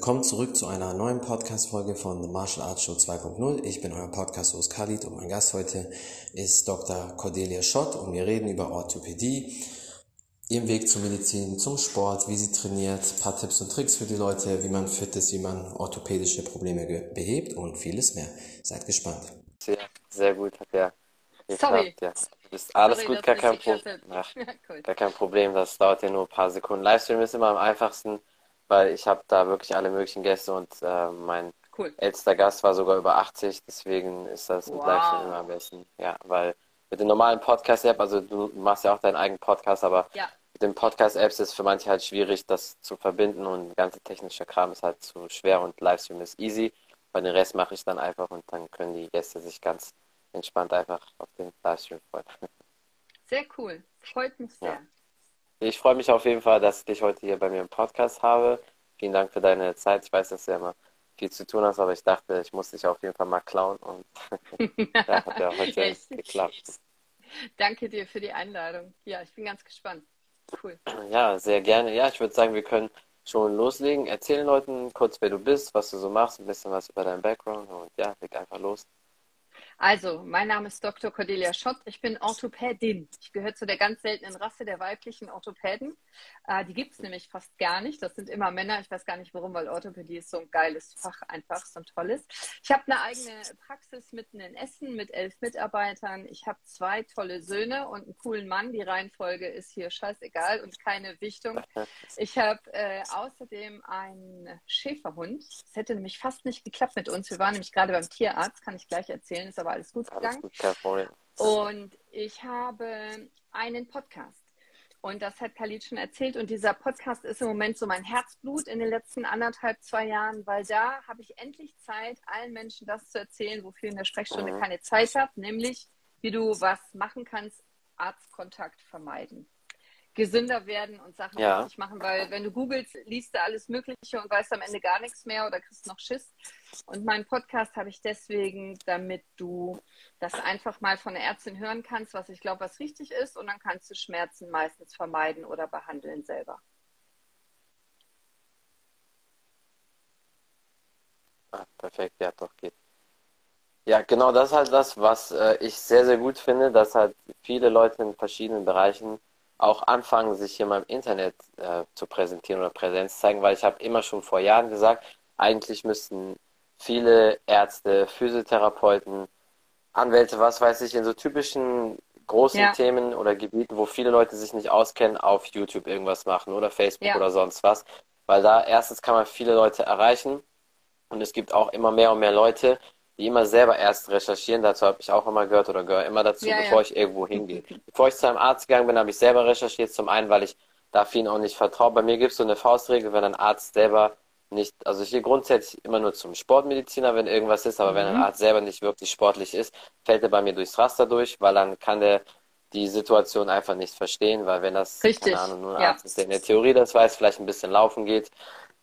Willkommen zurück zu einer neuen Podcast-Folge von The Martial Arts Show 2.0. Ich bin euer Podcast-Host Khalid und mein Gast heute ist Dr. Cordelia Schott und wir reden über Orthopädie, ihren Weg zur Medizin, zum Sport, wie sie trainiert, ein paar Tipps und Tricks für die Leute, wie man fit ist, wie man orthopädische Probleme behebt und vieles mehr. Seid gespannt. Sehr, sehr gut, hat ja Sorry. Ja. Ist alles Sorry, gut, gar kein, Pro Ach, cool. gar kein Problem. Das dauert ja nur ein paar Sekunden. Livestream ist immer am einfachsten weil ich habe da wirklich alle möglichen Gäste und äh, mein cool. ältester Gast war sogar über 80, deswegen ist das wow. Livestream immer am besten. Ja, weil mit den normalen Podcast-App, also du machst ja auch deinen eigenen Podcast, aber ja. mit den Podcast-Apps ist es für manche halt schwierig, das zu verbinden und der ganze technische Kram ist halt zu schwer und Livestream ist easy. Bei den Rest mache ich dann einfach und dann können die Gäste sich ganz entspannt einfach auf den Livestream freuen. Sehr cool. Freut mich sehr. Ja. Ich freue mich auf jeden Fall, dass ich dich heute hier bei mir im Podcast habe. Vielen Dank für deine Zeit. Ich weiß, dass du ja immer viel zu tun hast, aber ich dachte, ich muss dich auf jeden Fall mal klauen und ja, hat ja heute ja, geklappt. Danke dir für die Einladung. Ja, ich bin ganz gespannt. Cool. Ja, sehr gerne. Ja, ich würde sagen, wir können schon loslegen. Erzähl den Leuten kurz, wer du bist, was du so machst, ein bisschen was über deinen Background und ja, leg einfach los. Also, mein Name ist Dr. Cordelia Schott. Ich bin Orthopädin. Ich gehöre zu der ganz seltenen Rasse der weiblichen Orthopäden. Äh, die gibt es nämlich fast gar nicht. Das sind immer Männer. Ich weiß gar nicht warum, weil Orthopädie ist so ein geiles Fach, einfach so ein tolles. Ich habe eine eigene Praxis mitten in Essen mit elf Mitarbeitern. Ich habe zwei tolle Söhne und einen coolen Mann. Die Reihenfolge ist hier scheißegal und keine Wichtung. Ich habe äh, außerdem einen Schäferhund. Es hätte nämlich fast nicht geklappt mit uns. Wir waren nämlich gerade beim Tierarzt, kann ich gleich erzählen, ist aber alles gut gegangen. Und ich habe einen Podcast. Und das hat Khalid schon erzählt. Und dieser Podcast ist im Moment so mein Herzblut in den letzten anderthalb, zwei Jahren, weil da habe ich endlich Zeit, allen Menschen das zu erzählen, wofür in der Sprechstunde mhm. keine Zeit habe, nämlich wie du was machen kannst, Arztkontakt vermeiden gesünder werden und Sachen ja. richtig machen, weil wenn du googelst, liest du alles Mögliche und weißt am Ende gar nichts mehr oder kriegst noch Schiss. Und meinen Podcast habe ich deswegen, damit du das einfach mal von der Ärztin hören kannst, was ich glaube, was richtig ist, und dann kannst du Schmerzen meistens vermeiden oder behandeln selber. Ah, perfekt, ja, doch geht. Ja, genau, das ist halt das, was äh, ich sehr, sehr gut finde, dass halt viele Leute in verschiedenen Bereichen auch anfangen, sich hier mal im Internet äh, zu präsentieren oder Präsenz zeigen, weil ich habe immer schon vor Jahren gesagt, eigentlich müssten viele Ärzte, Physiotherapeuten, Anwälte, was weiß ich, in so typischen großen ja. Themen oder Gebieten, wo viele Leute sich nicht auskennen, auf YouTube irgendwas machen oder Facebook ja. oder sonst was. Weil da erstens kann man viele Leute erreichen und es gibt auch immer mehr und mehr Leute, die immer selber erst recherchieren. Dazu habe ich auch immer gehört oder gehöre immer dazu, ja, bevor ja. ich irgendwo hingehe. bevor ich zu einem Arzt gegangen bin, habe ich selber recherchiert. Zum einen, weil ich da vielen auch nicht vertraue. Bei mir gibt es so eine Faustregel, wenn ein Arzt selber nicht, also ich gehe grundsätzlich immer nur zum Sportmediziner, wenn irgendwas ist, aber mhm. wenn ein mhm. Arzt selber nicht wirklich sportlich ist, fällt er bei mir durchs Raster durch, weil dann kann der die Situation einfach nicht verstehen, weil wenn das, Richtig. keine Ahnung, nur ein ja. Arzt ist, der in der Theorie das weiß, vielleicht ein bisschen laufen geht,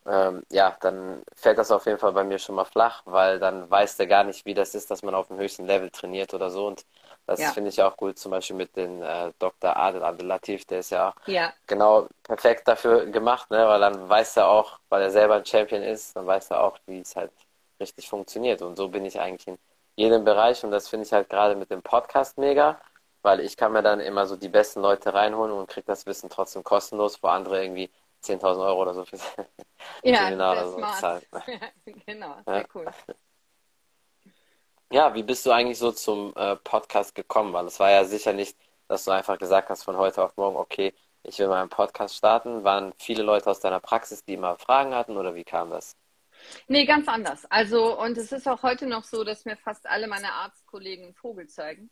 ähm, ja, dann fällt das auf jeden Fall bei mir schon mal flach, weil dann weiß der gar nicht, wie das ist, dass man auf dem höchsten Level trainiert oder so. Und das ja. finde ich auch gut, zum Beispiel mit dem äh, Dr. Adel Abdelatif, der ist ja auch ja. genau perfekt dafür gemacht, ne? weil dann weiß er auch, weil er selber ein Champion ist, dann weiß er auch, wie es halt richtig funktioniert. Und so bin ich eigentlich in jedem Bereich und das finde ich halt gerade mit dem Podcast mega, weil ich kann mir dann immer so die besten Leute reinholen und kriege das Wissen trotzdem kostenlos, wo andere irgendwie 10.000 Euro oder so für ja, Seminar oder so zahlen. Ja, genau, sehr ja. cool. Ja, wie bist du eigentlich so zum äh, Podcast gekommen? Weil es war ja sicher nicht, dass du einfach gesagt hast von heute auf morgen, okay, ich will mal einen Podcast starten. Waren viele Leute aus deiner Praxis, die immer Fragen hatten oder wie kam das? Nee, ganz anders. Also, und es ist auch heute noch so, dass mir fast alle meine Arztkollegen einen Vogel zeigen.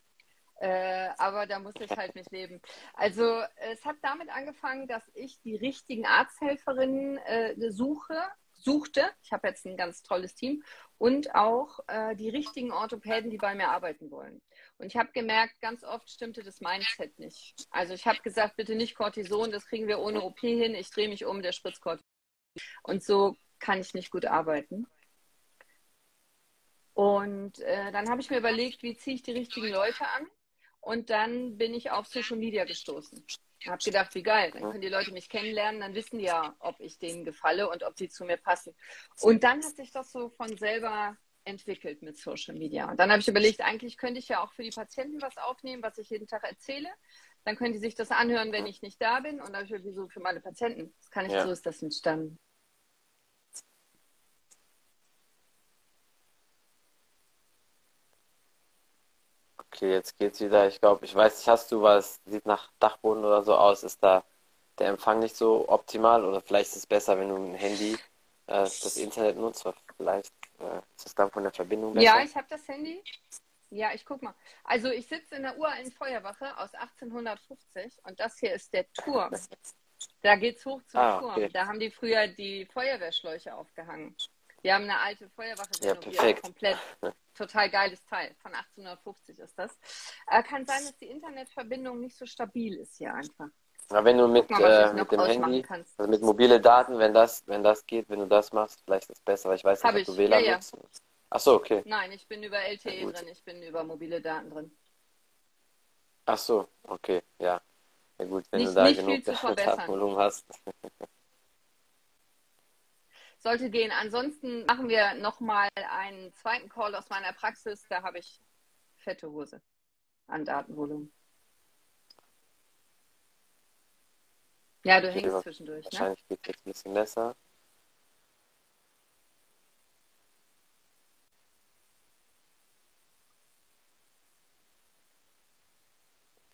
Äh, aber da muss ich halt mit leben. Also es hat damit angefangen, dass ich die richtigen Arzthelferinnen äh, suche, suchte. Ich habe jetzt ein ganz tolles Team und auch äh, die richtigen Orthopäden, die bei mir arbeiten wollen. Und ich habe gemerkt, ganz oft stimmte das Mindset nicht. Also ich habe gesagt, bitte nicht Cortison, das kriegen wir ohne OP hin. Ich drehe mich um, der spritzt Cortison. Und so kann ich nicht gut arbeiten. Und äh, dann habe ich mir überlegt, wie ziehe ich die richtigen Leute an? Und dann bin ich auf Social Media gestoßen. Habe gedacht, wie geil, dann können die Leute mich kennenlernen, dann wissen die ja, ob ich denen gefalle und ob sie zu mir passen. Und dann hat sich das so von selber entwickelt mit Social Media. Und dann habe ich überlegt, eigentlich könnte ich ja auch für die Patienten was aufnehmen, was ich jeden Tag erzähle. Dann können die sich das anhören, wenn ich nicht da bin. Und dann habe ich gesagt, wieso für meine Patienten? Das kann ich, ja. so ist das entstanden. Okay, jetzt geht's wieder. Ich glaube, ich weiß nicht, hast du was, sieht nach Dachboden oder so aus. Ist da der Empfang nicht so optimal? Oder vielleicht ist es besser, wenn du ein Handy äh, das Internet nutzt. Vielleicht äh, ist es dann von der Verbindung besser. Ja, ich habe das Handy. Ja, ich guck mal. Also ich sitze in der uralten Feuerwache aus 1850 und das hier ist der Turm. Da geht's hoch zum ah, Turm. Okay. Da haben die früher die Feuerwehrschläuche aufgehangen. Wir haben eine alte Feuerwache ja, perfekt. komplett total geiles Teil. Von 1850 ist das. Äh, kann sein, dass die Internetverbindung nicht so stabil ist hier einfach. Aber wenn du mit, mal, äh, mit dem Handy, also mit mobile Daten, wenn das, wenn das geht, wenn du das machst, vielleicht ist es besser, weil ich weiß nicht, ob du WLAN ja, ja. nutzt. Ach so, okay. Nein, ich bin über LTE ja, drin, ich bin über mobile Daten drin. Ach so, okay, ja. Ja gut, wenn nicht, du da genug Datenvolumen hast. sollte gehen. Ansonsten machen wir nochmal einen zweiten Call aus meiner Praxis. Da habe ich fette Hose an Datenvolumen. Ja, du hängst zwischendurch. Ne? Wahrscheinlich ne? geht es jetzt ein bisschen besser.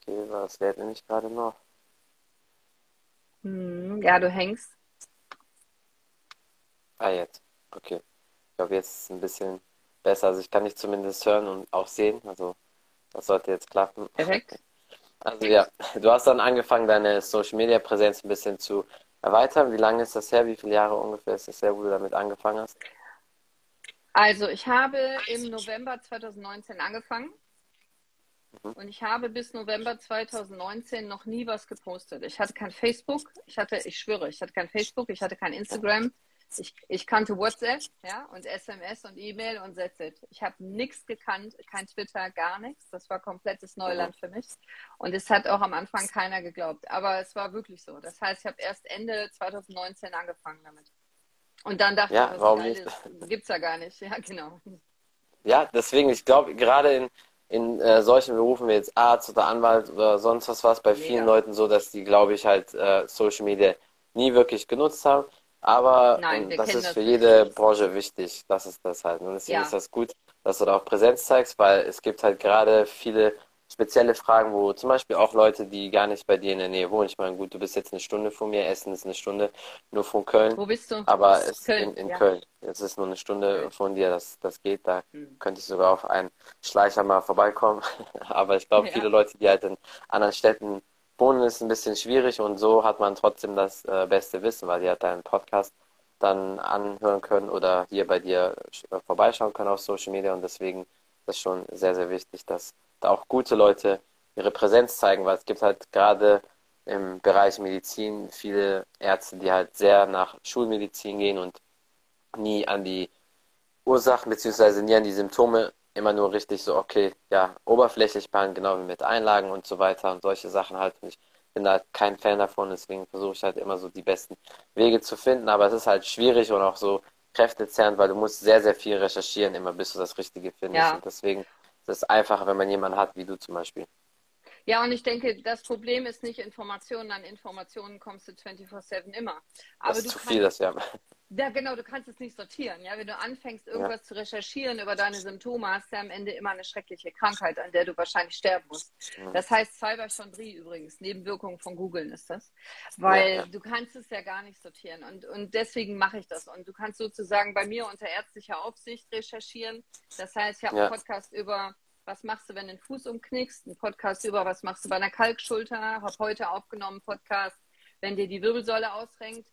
Okay, was lädt nämlich gerade noch? Hm, ja, du hängst. Ah, jetzt. Okay. Ich glaube, jetzt ist es ein bisschen besser. Also ich kann dich zumindest hören und auch sehen. Also das sollte jetzt klappen. Perfekt. Also ja, du hast dann angefangen, deine Social Media Präsenz ein bisschen zu erweitern. Wie lange ist das her? Wie viele Jahre ungefähr ist das her, wo du damit angefangen hast? Also ich habe im November 2019 angefangen. Mhm. Und ich habe bis November 2019 noch nie was gepostet. Ich hatte kein Facebook, ich hatte, ich schwöre, ich hatte kein Facebook, ich hatte kein Instagram, ich, ich kannte WhatsApp, ja, und SMS und E-Mail und that's it. Ich habe nichts gekannt, kein Twitter, gar nichts. Das war komplettes Neuland für mich. Und es hat auch am Anfang keiner geglaubt. Aber es war wirklich so. Das heißt, ich habe erst Ende 2019 angefangen damit. Und dann dachte ja, ich, warum nicht? Gibt's ja gar nicht. Ja, genau. Ja, deswegen, ich glaube, gerade in, in äh, solchen Berufen wie jetzt Arzt oder Anwalt oder sonst was war es bei vielen Mega. Leuten so, dass die, glaube ich, halt äh, Social Media nie wirklich genutzt haben. Aber Nein, das ist für jede nicht. Branche wichtig. Das ist das halt. Und deswegen ja. ist das gut, dass du da auch Präsenz zeigst, weil es gibt halt gerade viele spezielle Fragen, wo zum Beispiel auch Leute, die gar nicht bei dir in der Nähe wohnen. Ich meine, gut, du bist jetzt eine Stunde von mir, Essen ist eine Stunde nur von Köln. Wo bist du? Aber es ist in, in ja. Köln. Es ist nur eine Stunde Köln. von dir, das, das geht. Da hm. könnte ich sogar auf einen Schleicher mal vorbeikommen. Aber ich glaube, ja. viele Leute, die halt in anderen Städten Wohnen ist ein bisschen schwierig und so hat man trotzdem das äh, beste Wissen, weil die hat deinen Podcast dann anhören können oder hier bei dir äh, vorbeischauen können auf Social Media und deswegen ist es schon sehr, sehr wichtig, dass da auch gute Leute ihre Präsenz zeigen, weil es gibt halt gerade im Bereich Medizin viele Ärzte, die halt sehr nach Schulmedizin gehen und nie an die Ursachen beziehungsweise nie an die Symptome immer nur richtig so, okay, ja, oberflächlich behandeln, genau wie mit Einlagen und so weiter und solche Sachen halt. Und ich bin da kein Fan davon, deswegen versuche ich halt immer so die besten Wege zu finden, aber es ist halt schwierig und auch so kräftezerrend, weil du musst sehr, sehr viel recherchieren, immer bis du das Richtige findest. Ja. Und deswegen ist es einfacher, wenn man jemanden hat, wie du zum Beispiel. Ja, und ich denke, das Problem ist nicht Informationen. An Informationen kommst du 24-7 immer. Aber das ist zu viel, das ja. Ja, genau, du kannst es nicht sortieren. Ja, wenn du anfängst, irgendwas ja. zu recherchieren über deine Symptome, hast du am Ende immer eine schreckliche Krankheit, an der du wahrscheinlich sterben musst. Mhm. Das heißt Cyberchondrie übrigens, Nebenwirkungen von Googeln ist das. Weil ja, ja. du kannst es ja gar nicht sortieren. Und, und deswegen mache ich das. Und du kannst sozusagen bei mir unter ärztlicher Aufsicht recherchieren. Das heißt, ich habe einen Podcast über was machst du, wenn du den Fuß umknickst, einen Podcast über was machst du bei einer Kalkschulter, habe heute aufgenommen Podcast, wenn dir die Wirbelsäule ausrenkt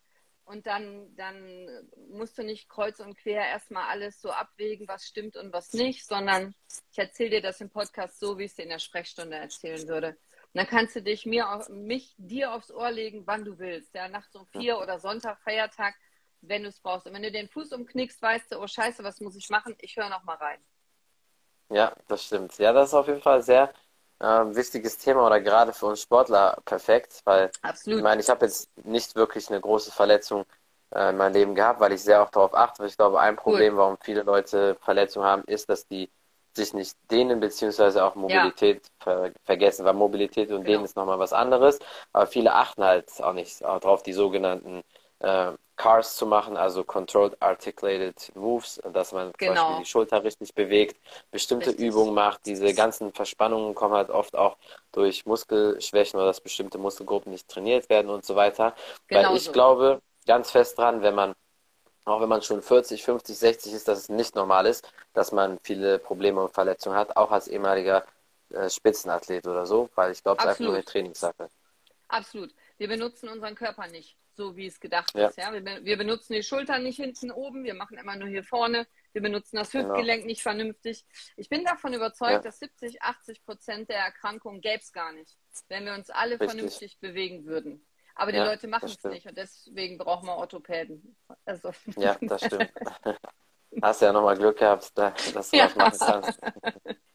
und dann, dann musst du nicht kreuz und quer erstmal alles so abwägen, was stimmt und was nicht, sondern ich erzähle dir das im Podcast so, wie ich es dir in der Sprechstunde erzählen würde. Und dann kannst du dich mir, mich dir aufs Ohr legen, wann du willst. Ja, nachts um vier oder Sonntag, Feiertag, wenn du es brauchst. Und wenn du den Fuß umknickst, weißt du, oh Scheiße, was muss ich machen? Ich höre noch mal rein. Ja, das stimmt. Ja, das ist auf jeden Fall sehr äh, wichtiges Thema oder gerade für uns Sportler perfekt, weil Absolut. ich meine, ich habe jetzt nicht wirklich eine große Verletzung äh, in meinem Leben gehabt, weil ich sehr auch darauf achte. Ich glaube, ein Problem, warum viele Leute Verletzungen haben, ist, dass die sich nicht dehnen, beziehungsweise auch Mobilität ja. ver vergessen, weil Mobilität und genau. Dehnen ist nochmal was anderes. Aber viele achten halt auch nicht darauf, die sogenannten äh, CARS zu machen, also Controlled Articulated Moves, dass man genau. zum Beispiel die Schulter richtig bewegt, bestimmte richtig. Übungen macht. Diese ganzen Verspannungen kommen halt oft auch durch Muskelschwächen oder dass bestimmte Muskelgruppen nicht trainiert werden und so weiter. Genau Weil ich so. glaube ganz fest dran, wenn man auch wenn man schon 40, 50, 60 ist, dass es nicht normal ist, dass man viele Probleme und Verletzungen hat, auch als ehemaliger äh, Spitzenathlet oder so, weil ich glaube, es ist einfach nur eine Trainingssache. Absolut. Wir benutzen unseren Körper nicht so wie es gedacht ja. ist. Ja? Wir, wir, benutzen die Schultern nicht hinten oben, wir machen immer nur hier vorne. Wir benutzen das genau. Hüftgelenk genau. nicht vernünftig. Ich bin davon überzeugt, ja. dass 70, 80 Prozent der Erkrankungen gäbe es gar nicht, wenn wir uns alle Richtig. vernünftig bewegen würden. Aber die ja, Leute machen es nicht und deswegen brauchen wir Orthopäden. Also. Ja, das stimmt. Hast ja nochmal Glück gehabt, dass du ja. das machen kannst.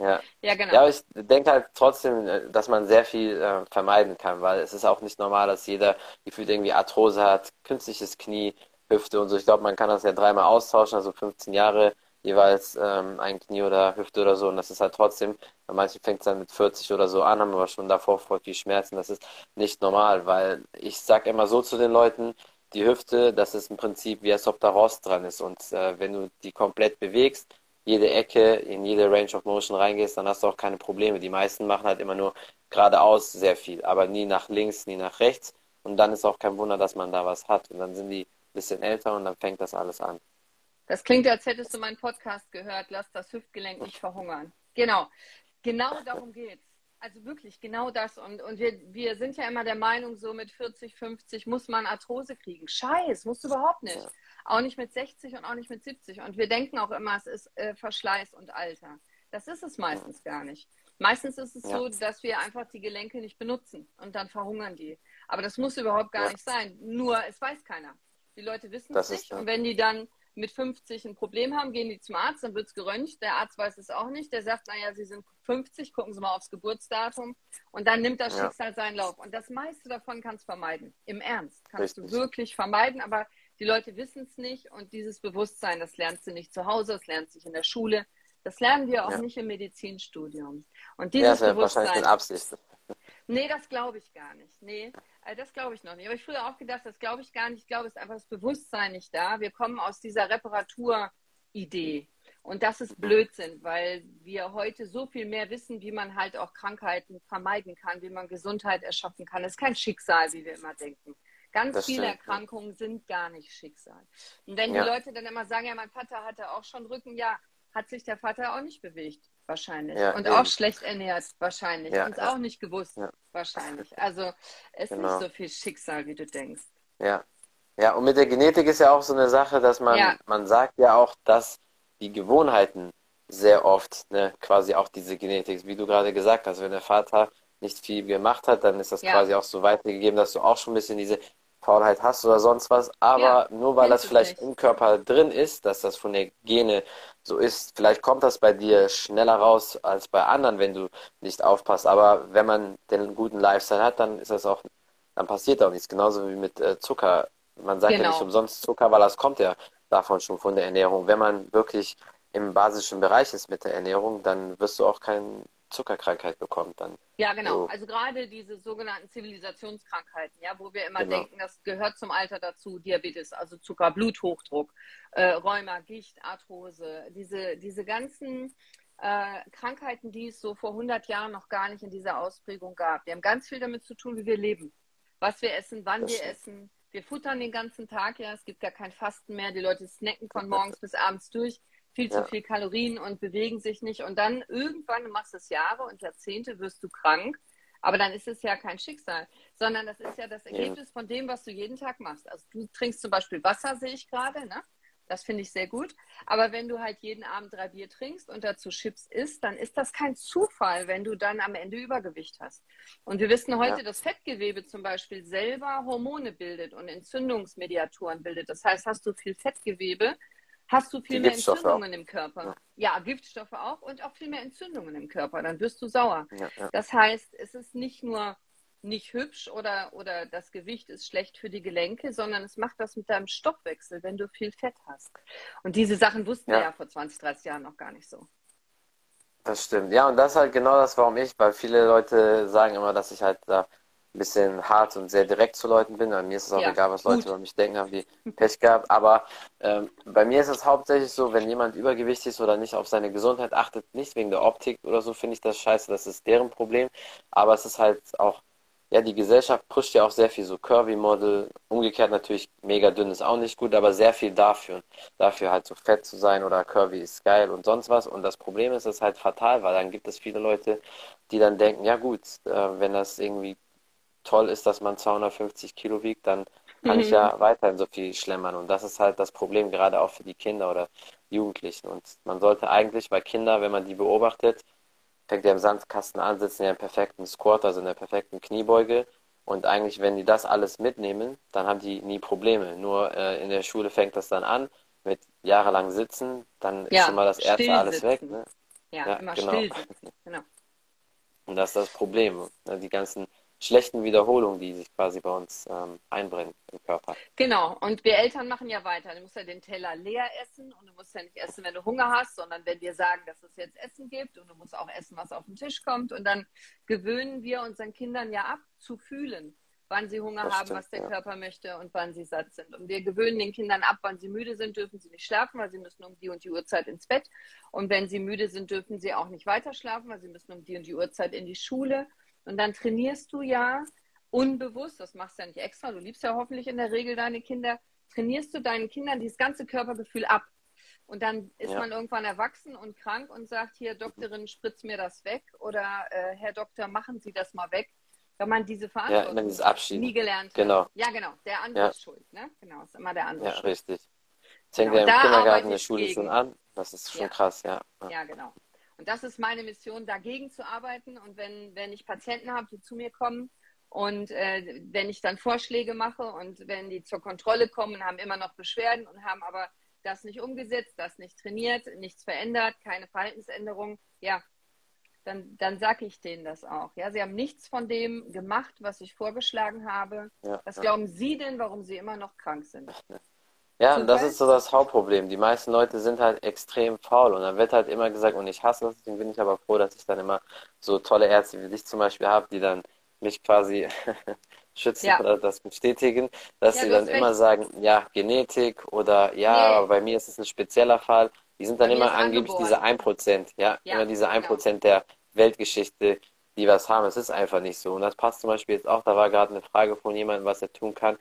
Ja. ja, genau. Ja, aber ich denke halt trotzdem, äh, dass man sehr viel äh, vermeiden kann, weil es ist auch nicht normal, dass jeder gefühlt irgendwie Arthrose hat, künstliches Knie, Hüfte und so. Ich glaube, man kann das ja dreimal austauschen, also 15 Jahre jeweils ähm, ein Knie oder Hüfte oder so. Und das ist halt trotzdem, bei manchen fängt es dann mit 40 oder so an, haben aber schon davor voll viel Schmerzen. Das ist nicht normal, weil ich sage immer so zu den Leuten, die Hüfte, das ist im Prinzip wie als ob da Rost dran ist. Und äh, wenn du die komplett bewegst, jede Ecke, in jede Range of Motion reingehst, dann hast du auch keine Probleme. Die meisten machen halt immer nur geradeaus sehr viel, aber nie nach links, nie nach rechts. Und dann ist auch kein Wunder, dass man da was hat. Und dann sind die ein bisschen älter und dann fängt das alles an. Das klingt, als hättest du meinen Podcast gehört. Lass das Hüftgelenk nicht verhungern. Genau. Genau darum geht's. Also wirklich, genau das. Und, und wir, wir sind ja immer der Meinung, so mit 40, 50 muss man Arthrose kriegen. Scheiß, musst du überhaupt nicht. Auch nicht mit 60 und auch nicht mit 70. Und wir denken auch immer, es ist äh, Verschleiß und Alter. Das ist es meistens gar nicht. Meistens ist es ja. so, dass wir einfach die Gelenke nicht benutzen und dann verhungern die. Aber das muss überhaupt gar ja. nicht sein. Nur es weiß keiner. Die Leute wissen das es nicht. Und wenn die dann mit 50 ein Problem haben, gehen die zum Arzt, dann wird es geröntgt. Der Arzt weiß es auch nicht. Der sagt, naja, Sie sind 50, gucken Sie mal aufs Geburtsdatum. Und dann nimmt das ja. Schicksal seinen Lauf. Und das meiste davon kannst du vermeiden. Im Ernst. Kannst Richtig. du wirklich vermeiden. Aber die Leute wissen es nicht und dieses Bewusstsein, das lernst du nicht zu Hause, das lernst du nicht in der Schule, das lernen wir auch ja. nicht im Medizinstudium. Und dieses ja, das Bewusstsein. Wahrscheinlich mit Absicht. Nee, das glaube ich gar nicht. Nee, das glaube ich noch nicht. Aber ich früher auch gedacht, das glaube ich gar nicht. Ich glaube, es ist einfach das Bewusstsein nicht da. Wir kommen aus dieser Reparaturidee. Und das ist Blödsinn, weil wir heute so viel mehr wissen, wie man halt auch Krankheiten vermeiden kann, wie man Gesundheit erschaffen kann. Es ist kein Schicksal, wie wir immer denken. Ganz das viele stimmt. Erkrankungen sind gar nicht Schicksal. Und wenn ja. die Leute dann immer sagen, ja, mein Vater hatte auch schon Rücken, ja, hat sich der Vater auch nicht bewegt, wahrscheinlich. Ja, und eben. auch schlecht ernährt, wahrscheinlich. Ja, und ja. auch nicht gewusst, wahrscheinlich. Also es genau. ist nicht so viel Schicksal, wie du denkst. Ja. Ja, und mit der Genetik ist ja auch so eine Sache, dass man, man sagt ja auch, dass die Gewohnheiten sehr oft, ne, quasi auch diese Genetik, wie du gerade gesagt hast, wenn der Vater nicht viel gemacht hat, dann ist das quasi auch so weitergegeben, dass du auch schon ein bisschen diese Faulheit hast oder sonst was, aber ja, nur weil das vielleicht nicht. im Körper drin ist, dass das von der Gene so ist, vielleicht kommt das bei dir schneller raus als bei anderen, wenn du nicht aufpasst. Aber wenn man den guten Lifestyle hat, dann ist das auch, dann passiert auch nichts. Genauso wie mit äh, Zucker. Man sagt genau. ja nicht genau. umsonst Zucker, weil das kommt ja davon schon von der Ernährung. Wenn man wirklich im basischen Bereich ist mit der Ernährung, dann wirst du auch keinen Zuckerkrankheit bekommt dann. Ja, genau. So. Also gerade diese sogenannten Zivilisationskrankheiten, ja, wo wir immer genau. denken, das gehört zum Alter dazu, Diabetes, also Zucker, Bluthochdruck, äh, Rheuma, Gicht, Arthrose, diese, diese ganzen äh, Krankheiten, die es so vor 100 Jahren noch gar nicht in dieser Ausprägung gab. Die haben ganz viel damit zu tun, wie wir leben, was wir essen, wann das wir stimmt. essen. Wir futtern den ganzen Tag, ja, es gibt ja kein Fasten mehr, die Leute snacken von morgens bis abends durch viel zu viel Kalorien und bewegen sich nicht. Und dann irgendwann, du machst es Jahre und Jahrzehnte, wirst du krank. Aber dann ist es ja kein Schicksal, sondern das ist ja das Ergebnis ja. von dem, was du jeden Tag machst. Also du trinkst zum Beispiel Wasser, sehe ich gerade, ne? Das finde ich sehr gut. Aber wenn du halt jeden Abend drei Bier trinkst und dazu Chips isst, dann ist das kein Zufall, wenn du dann am Ende Übergewicht hast. Und wir wissen heute, ja. dass Fettgewebe zum Beispiel selber Hormone bildet und Entzündungsmediatoren bildet. Das heißt, hast du viel Fettgewebe, hast du viel mehr Entzündungen auch. im Körper. Ja. ja. Giftstoffe auch und auch viel mehr Entzündungen im Körper. Dann wirst du sauer. Ja, ja. Das heißt, es ist nicht nur nicht hübsch oder, oder das Gewicht ist schlecht für die Gelenke, sondern es macht das mit deinem Stoffwechsel, wenn du viel Fett hast. Und diese Sachen wussten wir ja vor 20, 30 Jahren noch gar nicht so. Das stimmt. Ja, und das ist halt genau das, warum ich, weil viele Leute sagen immer, dass ich halt da ein bisschen hart und sehr direkt zu Leuten bin. Bei mir ist es auch ja, egal, was Leute über mich denken, haben die Pech gehabt. Aber ähm, bei mir ist es hauptsächlich so, wenn jemand übergewichtig ist oder nicht auf seine Gesundheit achtet, nicht wegen der Optik oder so, finde ich das scheiße, das ist deren Problem. Aber es ist halt auch, ja, die Gesellschaft pusht ja auch sehr viel so Curvy-Model. Umgekehrt natürlich mega dünn ist auch nicht gut, aber sehr viel dafür. Dafür halt so fett zu sein oder Curvy ist geil und sonst was. Und das Problem ist, es ist halt fatal, weil dann gibt es viele Leute, die dann denken, ja gut, äh, wenn das irgendwie toll ist, dass man 250 Kilo wiegt, dann kann mhm. ich ja weiterhin so viel schlemmern. Und das ist halt das Problem, gerade auch für die Kinder oder Jugendlichen. Und man sollte eigentlich bei Kindern, wenn man die beobachtet, fängt ja im Sandkasten an, sitzen ja im perfekten Squat, also in der perfekten Kniebeuge. Und eigentlich, wenn die das alles mitnehmen, dann haben die nie Probleme. Nur äh, in der Schule fängt das dann an mit jahrelang Sitzen, dann ja, ist schon mal das erste alles weg. Ne? Ja, ja, immer genau. still sitzen. Genau. Und das ist das Problem. Ne? Die ganzen schlechten Wiederholungen, die sich quasi bei uns ähm, einbrennen im Körper. Genau, und wir Eltern machen ja weiter. Du musst ja den Teller leer essen und du musst ja nicht essen, wenn du Hunger hast, sondern wenn wir sagen, dass es jetzt Essen gibt und du musst auch essen, was auf den Tisch kommt. Und dann gewöhnen wir unseren Kindern ja ab, zu fühlen, wann sie Hunger das haben, stimmt, was der ja. Körper möchte und wann sie satt sind. Und wir gewöhnen den Kindern ab, wann sie müde sind, dürfen sie nicht schlafen, weil sie müssen um die und die Uhrzeit ins Bett. Und wenn sie müde sind, dürfen sie auch nicht weiter schlafen, weil sie müssen um die und die Uhrzeit in die Schule. Und dann trainierst du ja unbewusst, das machst du ja nicht extra, du liebst ja hoffentlich in der Regel deine Kinder, trainierst du deinen Kindern dieses ganze Körpergefühl ab. Und dann ist ja. man irgendwann erwachsen und krank und sagt, hier, Doktorin, spritz mir das weg oder äh, Herr Doktor, machen Sie das mal weg. Wenn man diese Verantwortung ja, nie gelernt genau. hat. Ja, genau. Der andere ja. ist schuld. Ne? Genau, ist immer der andere ja, schuld. richtig. Das fängt genau. ja im Kindergarten, in der Schule gegen. schon an. Das ist schon krass, ja. Ja, genau. Und das ist meine Mission, dagegen zu arbeiten. Und wenn, wenn ich Patienten habe, die zu mir kommen und äh, wenn ich dann Vorschläge mache und wenn die zur Kontrolle kommen und haben immer noch Beschwerden und haben aber das nicht umgesetzt, das nicht trainiert, nichts verändert, keine Verhaltensänderung, ja, dann, dann sage ich denen das auch. Ja, sie haben nichts von dem gemacht, was ich vorgeschlagen habe. Ja, was ja. glauben Sie denn, warum Sie immer noch krank sind? Ja, und das ist so das Hauptproblem. Die meisten Leute sind halt extrem faul und dann wird halt immer gesagt, und ich hasse das, deswegen bin ich aber froh, dass ich dann immer so tolle Ärzte wie dich zum Beispiel habe, die dann mich quasi schützen ja. oder das bestätigen, dass ja, sie dann immer sagen, ja, Genetik oder ja, nee. aber bei mir ist es ein spezieller Fall. Die sind dann bei immer angeblich angeboren. diese 1%, ja, ja immer diese 1% genau. der Weltgeschichte, die was haben. Es ist einfach nicht so. Und das passt zum Beispiel jetzt auch, da war gerade eine Frage von jemandem, was er tun kann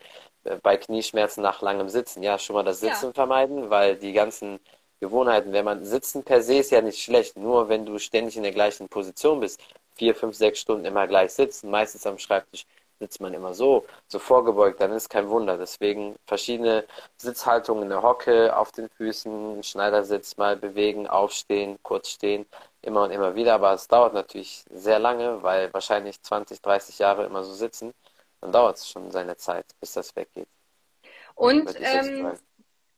bei Knieschmerzen nach langem Sitzen. Ja, schon mal das Sitzen ja. vermeiden, weil die ganzen Gewohnheiten, wenn man sitzen per se ist ja nicht schlecht, nur wenn du ständig in der gleichen Position bist, vier, fünf, sechs Stunden immer gleich sitzen, meistens am Schreibtisch sitzt man immer so, so vorgebeugt, dann ist kein Wunder. Deswegen verschiedene Sitzhaltungen in der Hocke, auf den Füßen, Schneidersitz mal bewegen, aufstehen, kurz stehen, immer und immer wieder. Aber es dauert natürlich sehr lange, weil wahrscheinlich 20, 30 Jahre immer so sitzen. Dann dauert es schon seine Zeit, bis das weggeht. Und ähm,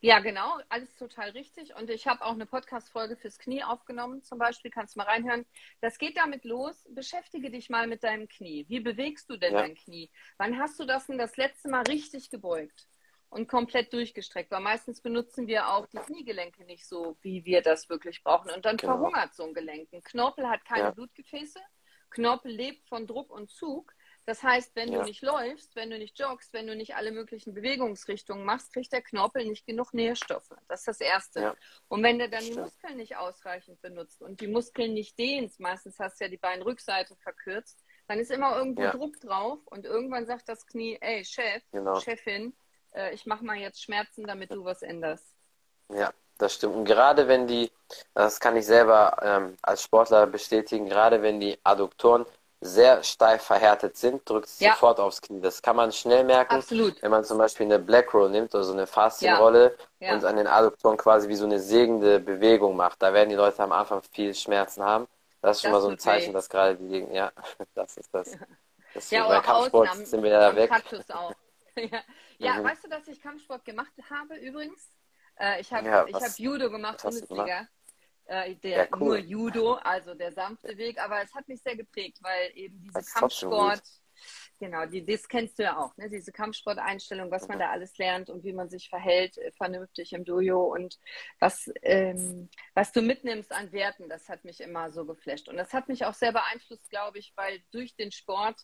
ja, genau, alles total richtig. Und ich habe auch eine Podcast-Folge fürs Knie aufgenommen, zum Beispiel, kannst du mal reinhören. Das geht damit los. Beschäftige dich mal mit deinem Knie. Wie bewegst du denn ja. dein Knie? Wann hast du das denn das letzte Mal richtig gebeugt und komplett durchgestreckt? Weil meistens benutzen wir auch die Kniegelenke nicht so, wie wir das wirklich brauchen. Und dann genau. verhungert so ein Gelenk. Ein Knorpel hat keine ja. Blutgefäße. Knorpel lebt von Druck und Zug. Das heißt, wenn ja. du nicht läufst, wenn du nicht joggst, wenn du nicht alle möglichen Bewegungsrichtungen machst, kriegt der Knorpel nicht genug Nährstoffe. Das ist das Erste. Ja. Und wenn du dann die Muskeln nicht ausreichend benutzt und die Muskeln nicht dehnst, meistens hast du ja die Beinrückseite verkürzt, dann ist immer irgendwo ja. Druck drauf und irgendwann sagt das Knie, ey Chef, genau. Chefin, äh, ich mache mal jetzt Schmerzen, damit du was änderst. Ja, das stimmt. Und gerade wenn die, das kann ich selber ähm, als Sportler bestätigen, gerade wenn die Adduktoren sehr steif verhärtet sind, drückt es ja. sofort aufs Knie. Das kann man schnell merken, Absolut. wenn man zum Beispiel eine Black Roll nimmt oder so eine Faszienrolle ja. ja. und an den Adduktoren quasi wie so eine sägende Bewegung macht. Da werden die Leute am Anfang viel Schmerzen haben. Das ist schon das mal so ein Zeichen, weh. dass gerade die Gegend, ja, das ist das. das ja, bei Kampfsport außen, sind wir ja weg. auch. ja, mhm. weißt du, dass ich Kampfsport gemacht habe übrigens? Äh, ich habe Ja, ich was, hab Judo gemacht, Bundesliga. gemacht? Äh, Ja, der, nur cool. Judo, also der sanfte Weg, aber es hat mich sehr geprägt, weil eben diese Das. Kampfsport, genau, die, das kennst du ja auch, ne? diese Kampfsporteinstellung, was man Mhm. da alles lernt und wie man sich verhält, äh, vernünftig im Dojo und was, ähm, was du mitnimmst an Werten, das hat mich immer so geflasht. Und das hat mich auch sehr beeinflusst, glaube ich, weil durch den Sport,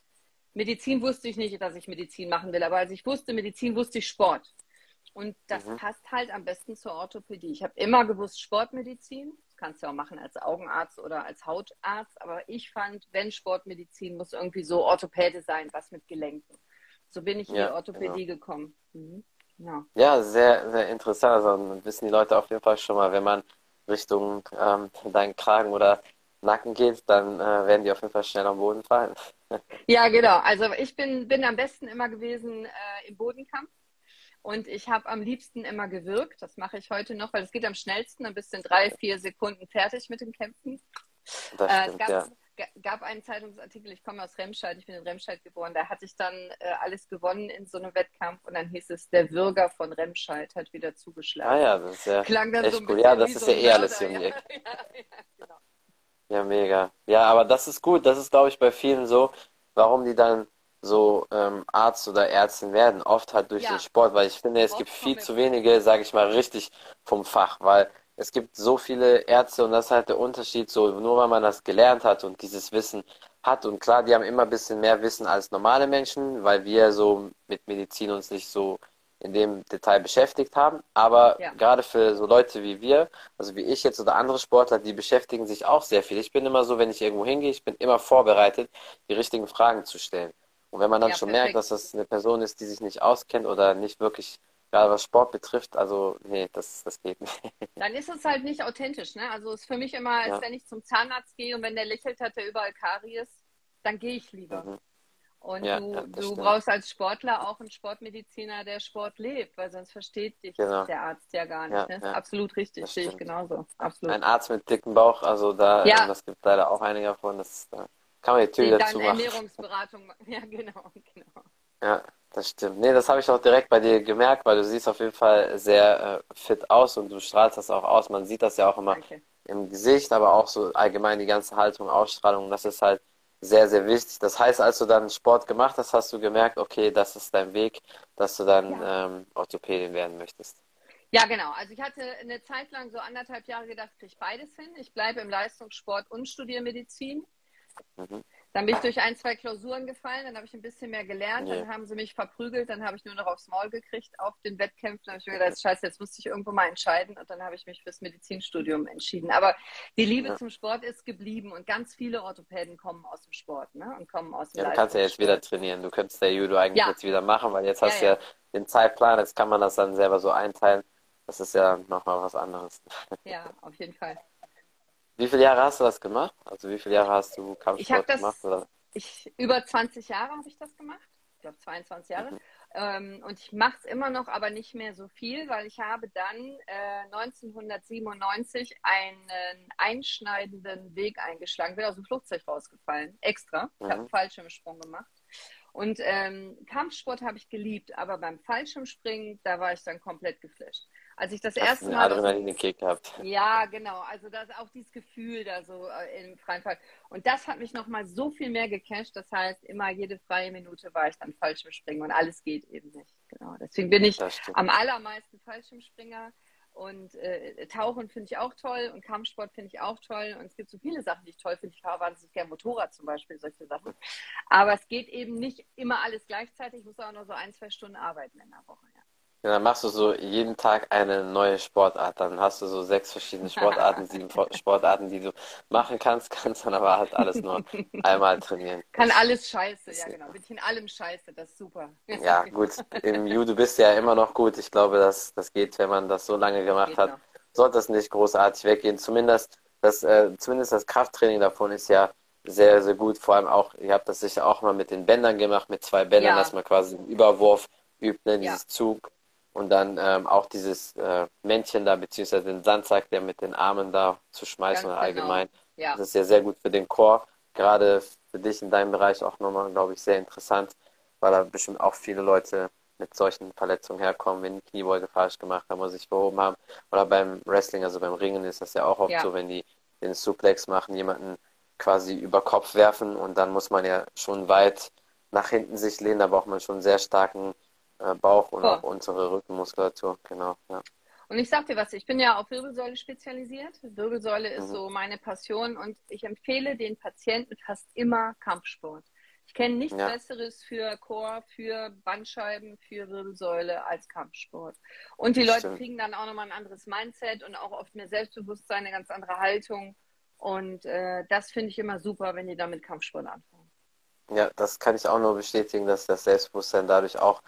Medizin wusste ich nicht, dass ich Medizin machen will, aber als ich wusste Medizin, wusste ich Sport. Und das Mhm. passt halt am besten zur Orthopädie. Ich habe immer gewusst, Sportmedizin, kannst du auch machen als Augenarzt oder als Hautarzt, aber ich fand, wenn Sportmedizin, muss irgendwie so Orthopäde sein, was mit Gelenken. So bin ich in Ja, die Orthopädie gekommen. Mhm. Ja. Ja, sehr, sehr interessant. Also wissen die Leute auf jeden Fall schon mal, wenn man Richtung ähm, deinen Kragen oder Nacken geht, dann äh, werden die auf jeden Fall schnell am Boden fallen. ja, genau. Also ich bin, bin am besten immer gewesen äh, im Bodenkampf. Und ich habe am liebsten immer gewirkt. Das mache ich heute noch, weil es geht am schnellsten. Dann bist du in drei, vier Sekunden fertig mit dem Kämpfen. Das Äh, es stimmt, gab, ja. ga- gab einen Zeitungsartikel, ich komme aus Remscheid, ich bin in Remscheid geboren, da hatte ich dann äh, alles gewonnen in so einem Wettkampf und dann hieß es, der Bürger von Remscheid hat wieder zugeschlagen. Ah ja, das ist ja Klang dann echt so ein cool. Ja, das ist so ja eh alles Ecke. Ja, ja, genau. Ja, mega. Ja, aber das ist gut. Das ist, glaube ich, bei vielen so, warum die dann so ähm, Arzt oder Ärztin werden. Oft halt durch Ja. den Sport, weil ich finde, es Oft gibt viel zu wenige, sage ich mal, richtig vom Fach, weil es gibt so viele Ärzte und das ist halt der Unterschied, so nur weil man das gelernt hat und dieses Wissen hat und klar, die haben immer ein bisschen mehr Wissen als normale Menschen, weil wir so mit Medizin uns nicht so in dem Detail beschäftigt haben, aber Ja. gerade für so Leute wie wir, also wie ich jetzt oder andere Sportler, die beschäftigen sich auch sehr viel. Ich bin immer so, wenn ich irgendwo hingehe, ich bin immer vorbereitet, die richtigen Fragen zu stellen. Und wenn man dann Ja, schon perfekt. merkt, dass das eine Person ist, die sich nicht auskennt oder nicht wirklich, gerade was Sport betrifft, also nee, das, das geht nicht. Dann ist es halt nicht authentisch. Ne? Also es ist für mich immer, als Ja. wenn ich zum Zahnarzt gehe und wenn der lächelt, hat er überall Karies, dann gehe ich lieber. Mhm. Und Ja, du, du stimmt. brauchst als Sportler auch einen Sportmediziner, der Sport lebt, weil sonst versteht dich Genau. der Arzt ja gar nicht. Ja, ne? ja. Absolut richtig, Das sehe ich genauso. Absolut. Ein Arzt mit dicken Bauch, also da, ähm, das gibt leider auch einige davon, das, da kann man die Tür Die wieder dann zumachen. Ernährungsberatung machen. Ja, genau, genau. Ja, das stimmt. Nee, das habe ich auch direkt bei dir gemerkt, weil du siehst auf jeden Fall sehr äh, fit aus und du strahlst das auch aus. Man sieht das ja auch immer Danke. im Gesicht, aber auch so allgemein die ganze Haltung, Ausstrahlung. Das ist halt sehr, sehr wichtig. Das heißt, als du dann Sport gemacht hast, hast du gemerkt, okay, das ist dein Weg, dass du dann Ja. ähm, Orthopädin werden möchtest. Ja, genau. Also ich hatte eine Zeit lang so anderthalb Jahre gedacht, kriege ich beides hin. Ich bleibe im Leistungssport und studiere Medizin. Mhm. Dann bin ich durch ein, zwei Klausuren gefallen, dann habe ich ein bisschen mehr gelernt, Ja. dann haben sie mich verprügelt, dann habe ich nur noch aufs Maul gekriegt auf den Wettkämpfen. Dann habe ich mir gedacht, scheiße, jetzt musste ich irgendwo mal entscheiden und dann habe ich mich fürs Medizinstudium entschieden. Aber die Liebe Ja. zum Sport ist geblieben und ganz viele Orthopäden kommen aus dem Sport ne? und kommen aus dem Ja, du kannst ja jetzt wieder trainieren. Du könntest ja Judo eigentlich Ja. jetzt wieder machen, weil jetzt hast Ja, du ja den Zeitplan, jetzt kann man das dann selber so einteilen. Das ist ja nochmal was anderes. Ja, auf jeden Fall. Wie viele Jahre hast du das gemacht? Also wie viele Jahre hast du Kampfsport habe das, gemacht? Oder? ich, über 20 Jahre habe ich das gemacht. Ich glaube 22 Jahre. Mhm. Ähm, und ich mache es immer noch, aber nicht mehr so viel, weil ich habe dann äh, 1997 einen einschneidenden Weg eingeschlagen, bin aus dem Flugzeug rausgefallen, extra. Ich habe Mhm. einen Fallschirmsprung gemacht. Und ähm, Kampfsport habe ich geliebt, aber beim Fallschirmspringen, da war ich dann komplett geflasht. Als ich das Hast erste Mal Adrenalinkick gehabt? ja, genau. Also das auch dieses Gefühl da so äh, im freien Fall. Und das hat mich nochmal so viel mehr gecasht. Das heißt, immer jede freie Minute war ich dann Fallschirmspringen und alles geht eben nicht. Genau. Deswegen bin ich am allermeisten Fallschirmspringer. Und äh, Tauchen finde ich auch toll und Kampfsport finde ich auch toll. Und es gibt so viele Sachen, die ich toll finde. Ich fahre wahnsinnig gerne Motorrad zum Beispiel, solche Sachen. Aber es geht eben nicht immer alles gleichzeitig. Ich muss auch nur so ein, zwei Stunden arbeiten in der Woche. Ja. Ja, dann machst du so jeden Tag eine neue Sportart. Dann hast du so sechs verschiedene Sportarten, sieben Sportarten, die du machen kannst, kannst dann aber halt alles nur einmal trainieren. Kann alles scheiße, ja genau. Bin ich in allem scheiße, das ist super. Ja, gut. Im Judo bist du ja immer noch gut. Ich glaube, das, das geht, wenn man das so lange gemacht Geht hat, noch. sollte das nicht großartig weggehen. Zumindest das, äh, zumindest das Krafttraining davon ist ja sehr, sehr gut. Vor allem auch, ihr habt das sicher auch mal mit den Bändern gemacht, mit zwei Bändern, Ja. dass man quasi einen Überwurf übt, ne, Ja. dieses Zug. Und dann ähm, auch dieses äh, Männchen da, beziehungsweise den Sandsack, der mit den Armen da zu schmeißen Ganz oder genau. allgemein. Ja, Das ist ja sehr gut für den Chor. Gerade für dich in deinem Bereich auch nochmal, glaube ich, sehr interessant, weil da bestimmt auch viele Leute mit solchen Verletzungen herkommen, wenn die Kniebeuge falsch gemacht haben oder sich verhoben haben. Oder beim Wrestling, also beim Ringen ist das ja auch oft ja. so, wenn die den Suplex machen, jemanden quasi über Kopf werfen und dann muss man ja schon weit nach hinten sich lehnen, da braucht man schon einen sehr starken äh, Bauch und auch unsere Rückenmuskulatur, genau, ja. Und ich sag dir was, ich bin ja auf Wirbelsäule spezialisiert. Wirbelsäule ist mhm. so meine Passion und ich empfehle den Patienten fast immer Kampfsport. Ich kenne nichts ja. Besseres für Chor, für Bandscheiben, für Wirbelsäule als Kampfsport. Und die Leute Stimmt. kriegen dann auch nochmal ein anderes Mindset und auch oft mehr Selbstbewusstsein, eine ganz andere Haltung. Und äh, das finde ich immer super, wenn die da mit Kampfsport anfangen. Ja, das kann ich auch nur bestätigen, dass das Selbstbewusstsein dadurch auch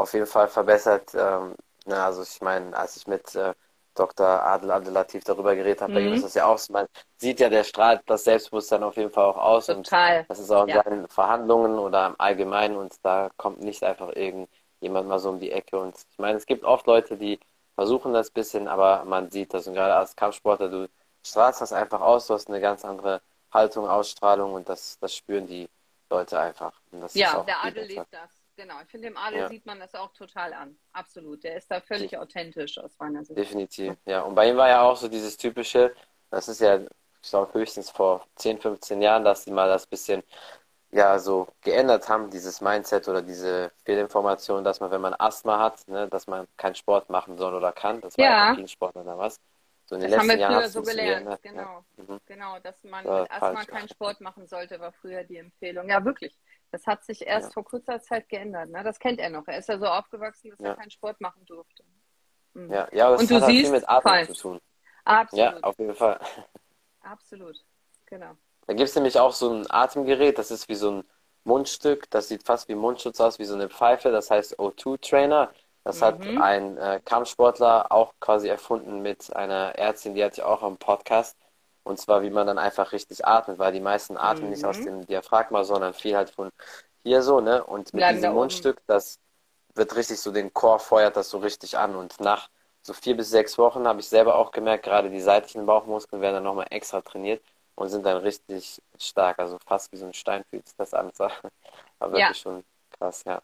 auf jeden Fall verbessert. Ähm, na, also ich meine, als ich mit äh, Dr. Adel Adelativ darüber geredet habe, mhm. bei ihm ist das ja auch so, man sieht ja, der strahlt das Selbstbewusstsein auf jeden Fall auch aus. Total. Und das ist auch in ja. seinen Verhandlungen oder im Allgemeinen und da kommt nicht einfach irgendjemand mal so um die Ecke. Und ich meine, es gibt oft Leute, die versuchen das ein bisschen, aber man sieht das und gerade als Kampfsportler, du strahlst das einfach aus, du hast eine ganz andere Haltung, Ausstrahlung und das, das spüren die Leute einfach. ja, der Adel lebt das. Genau, ich finde, im Adel ja. sieht man das auch total an. Absolut. Der ist da völlig authentisch aus meiner Sicht. Definitiv, ja. Und bei ihm war ja auch so dieses typische, das ist ja, ich glaube, höchstens vor 10, 15 Jahren, dass die mal das bisschen ja so geändert haben, dieses Mindset oder diese Fehlinformation, dass man, wenn man Asthma hat, ne, dass man keinen Sport machen soll oder kann. Das war ja, ja vielen Sport oder was. So in den das letzten haben wir früher Jahren so gelernt, genau. Ja. Mhm. Genau, dass man mit Asthma keinen Sport machen sollte, war früher die Empfehlung. Ja, wirklich. Das hat sich erst ja. vor kurzer Zeit geändert. Ne? Das kennt er noch. Er ist ja so aufgewachsen, dass ja. er keinen Sport machen durfte. Mhm. Ja, ja, aber das Und hat siehst, viel mit Atmen zu tun. Absolut. Ja, auf jeden Fall. Absolut, genau. Da gibt es nämlich auch so ein Atemgerät, das ist wie so ein Mundstück, das sieht fast wie Mundschutz aus, wie so eine Pfeife, das heißt O2-Trainer. Das mhm. hat ein äh, Kampfsportler auch quasi erfunden mit einer Ärztin, die hat ja auch am Podcast. Und zwar, wie man dann einfach richtig atmet, weil die meisten atmen mhm. nicht aus mhm. dem Diaphragma, sondern viel halt von hier so, ne? Und mit Bleiben diesem Mundstück, das wird richtig so den Chor feuert das so richtig an. Und nach so vier bis sechs Wochen habe ich selber auch gemerkt, gerade die seitlichen Bauchmuskeln werden dann nochmal extra trainiert und sind dann richtig stark. Also fast wie so ein Stein fühlt sich das an. Aber wirklich ja. schon krass, ja.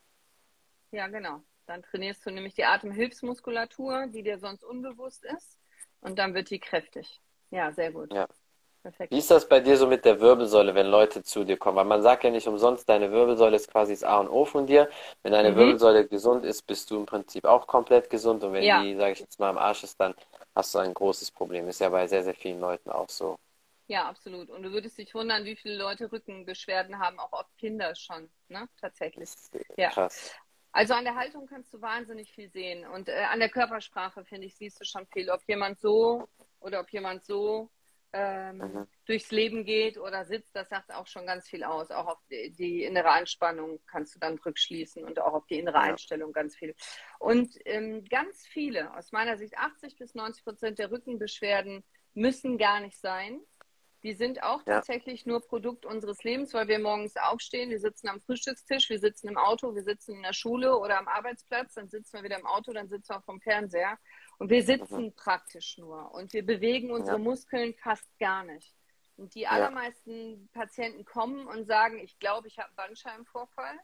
Ja, genau. Dann trainierst du nämlich die Atemhilfsmuskulatur, die dir sonst unbewusst ist. Und dann wird die kräftig. Ja, sehr gut. Ja. Perfekt. Wie ist das bei dir so mit der Wirbelsäule, wenn Leute zu dir kommen? Weil man sagt ja nicht umsonst, deine Wirbelsäule ist quasi das A und O von dir. Wenn deine mhm. Wirbelsäule gesund ist, bist du im Prinzip auch komplett gesund. Und wenn ja. die, sage ich jetzt mal, am Arsch ist, dann hast du ein großes Problem. Ist ja bei sehr, sehr vielen Leuten auch so. Ja, absolut. Und du würdest dich wundern, wie viele Leute Rückenbeschwerden haben, auch oft Kinder schon, ne? Tatsächlich. Ja. Krass. Also an der Haltung kannst du wahnsinnig viel sehen. Und äh, an der Körpersprache, finde ich, siehst du schon viel. Ob jemand so oder ob jemand so ähm, mhm. durchs Leben geht oder sitzt, das sagt auch schon ganz viel aus. Auch auf die, die innere Anspannung kannst du dann rückschließen und auch auf die innere ja. Einstellung ganz viel. Und ähm, ganz viele, aus meiner Sicht 80 bis 90 Prozent der Rückenbeschwerden müssen gar nicht sein. Die sind auch ja. tatsächlich nur Produkt unseres Lebens, weil wir morgens aufstehen, wir sitzen am Frühstückstisch, wir sitzen im Auto, wir sitzen in der Schule oder am Arbeitsplatz, dann sitzen wir wieder im Auto, dann sitzen wir vom Fernseher. Und wir sitzen mhm. praktisch nur und wir bewegen unsere ja. Muskeln fast gar nicht. Und die allermeisten ja. Patienten kommen und sagen, ich glaube, ich habe einen Bandscheibenvorfall.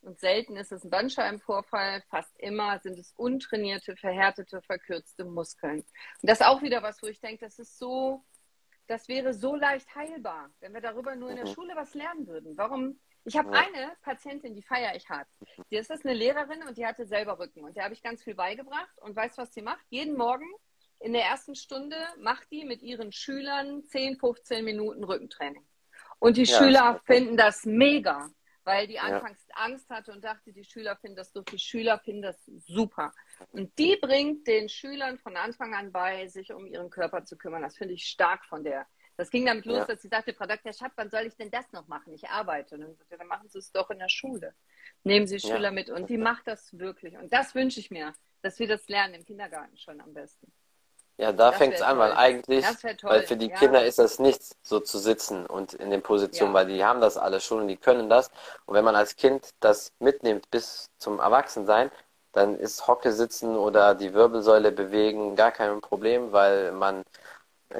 Und selten ist es ein Bandscheibenvorfall, fast immer sind es untrainierte, verhärtete, verkürzte Muskeln. Und das ist auch wieder was, wo ich denke, das ist so, das wäre so leicht heilbar, wenn wir darüber nur in der mhm. Schule was lernen würden. Warum ich habe eine Patientin, die feiere ich hart. Die ist eine Lehrerin und die hatte selber Rücken. Und der habe ich ganz viel beigebracht. Und weißt du, was sie macht? Jeden Morgen in der ersten Stunde macht die mit ihren Schülern 10, 15 Minuten Rückentraining. Und die ja, Schüler finden das mega, weil die anfangs ja. Angst hatte und dachte, die Schüler finden das doof. Die Schüler finden das super. Und die bringt den Schülern von Anfang an bei, sich um ihren Körper zu kümmern. Das finde ich stark von der. Das ging damit los, ja. dass sie sagte, Frau Dr. Schapp, wann soll ich denn das noch machen? Ich arbeite. Und dann sagte, dann machen Sie es doch in der Schule. Nehmen Sie Schüler ja. mit. Und die macht das wirklich. Und das wünsche ich mir, dass wir das lernen im Kindergarten schon am besten. Ja, da fängt es an, weil eigentlich, weil für die ja. Kinder ist das nichts, so zu sitzen und in den Positionen, ja. weil die haben das alle schon und die können das. Und wenn man als Kind das mitnimmt bis zum Erwachsensein, dann ist Hocke sitzen oder die Wirbelsäule bewegen gar kein Problem, weil man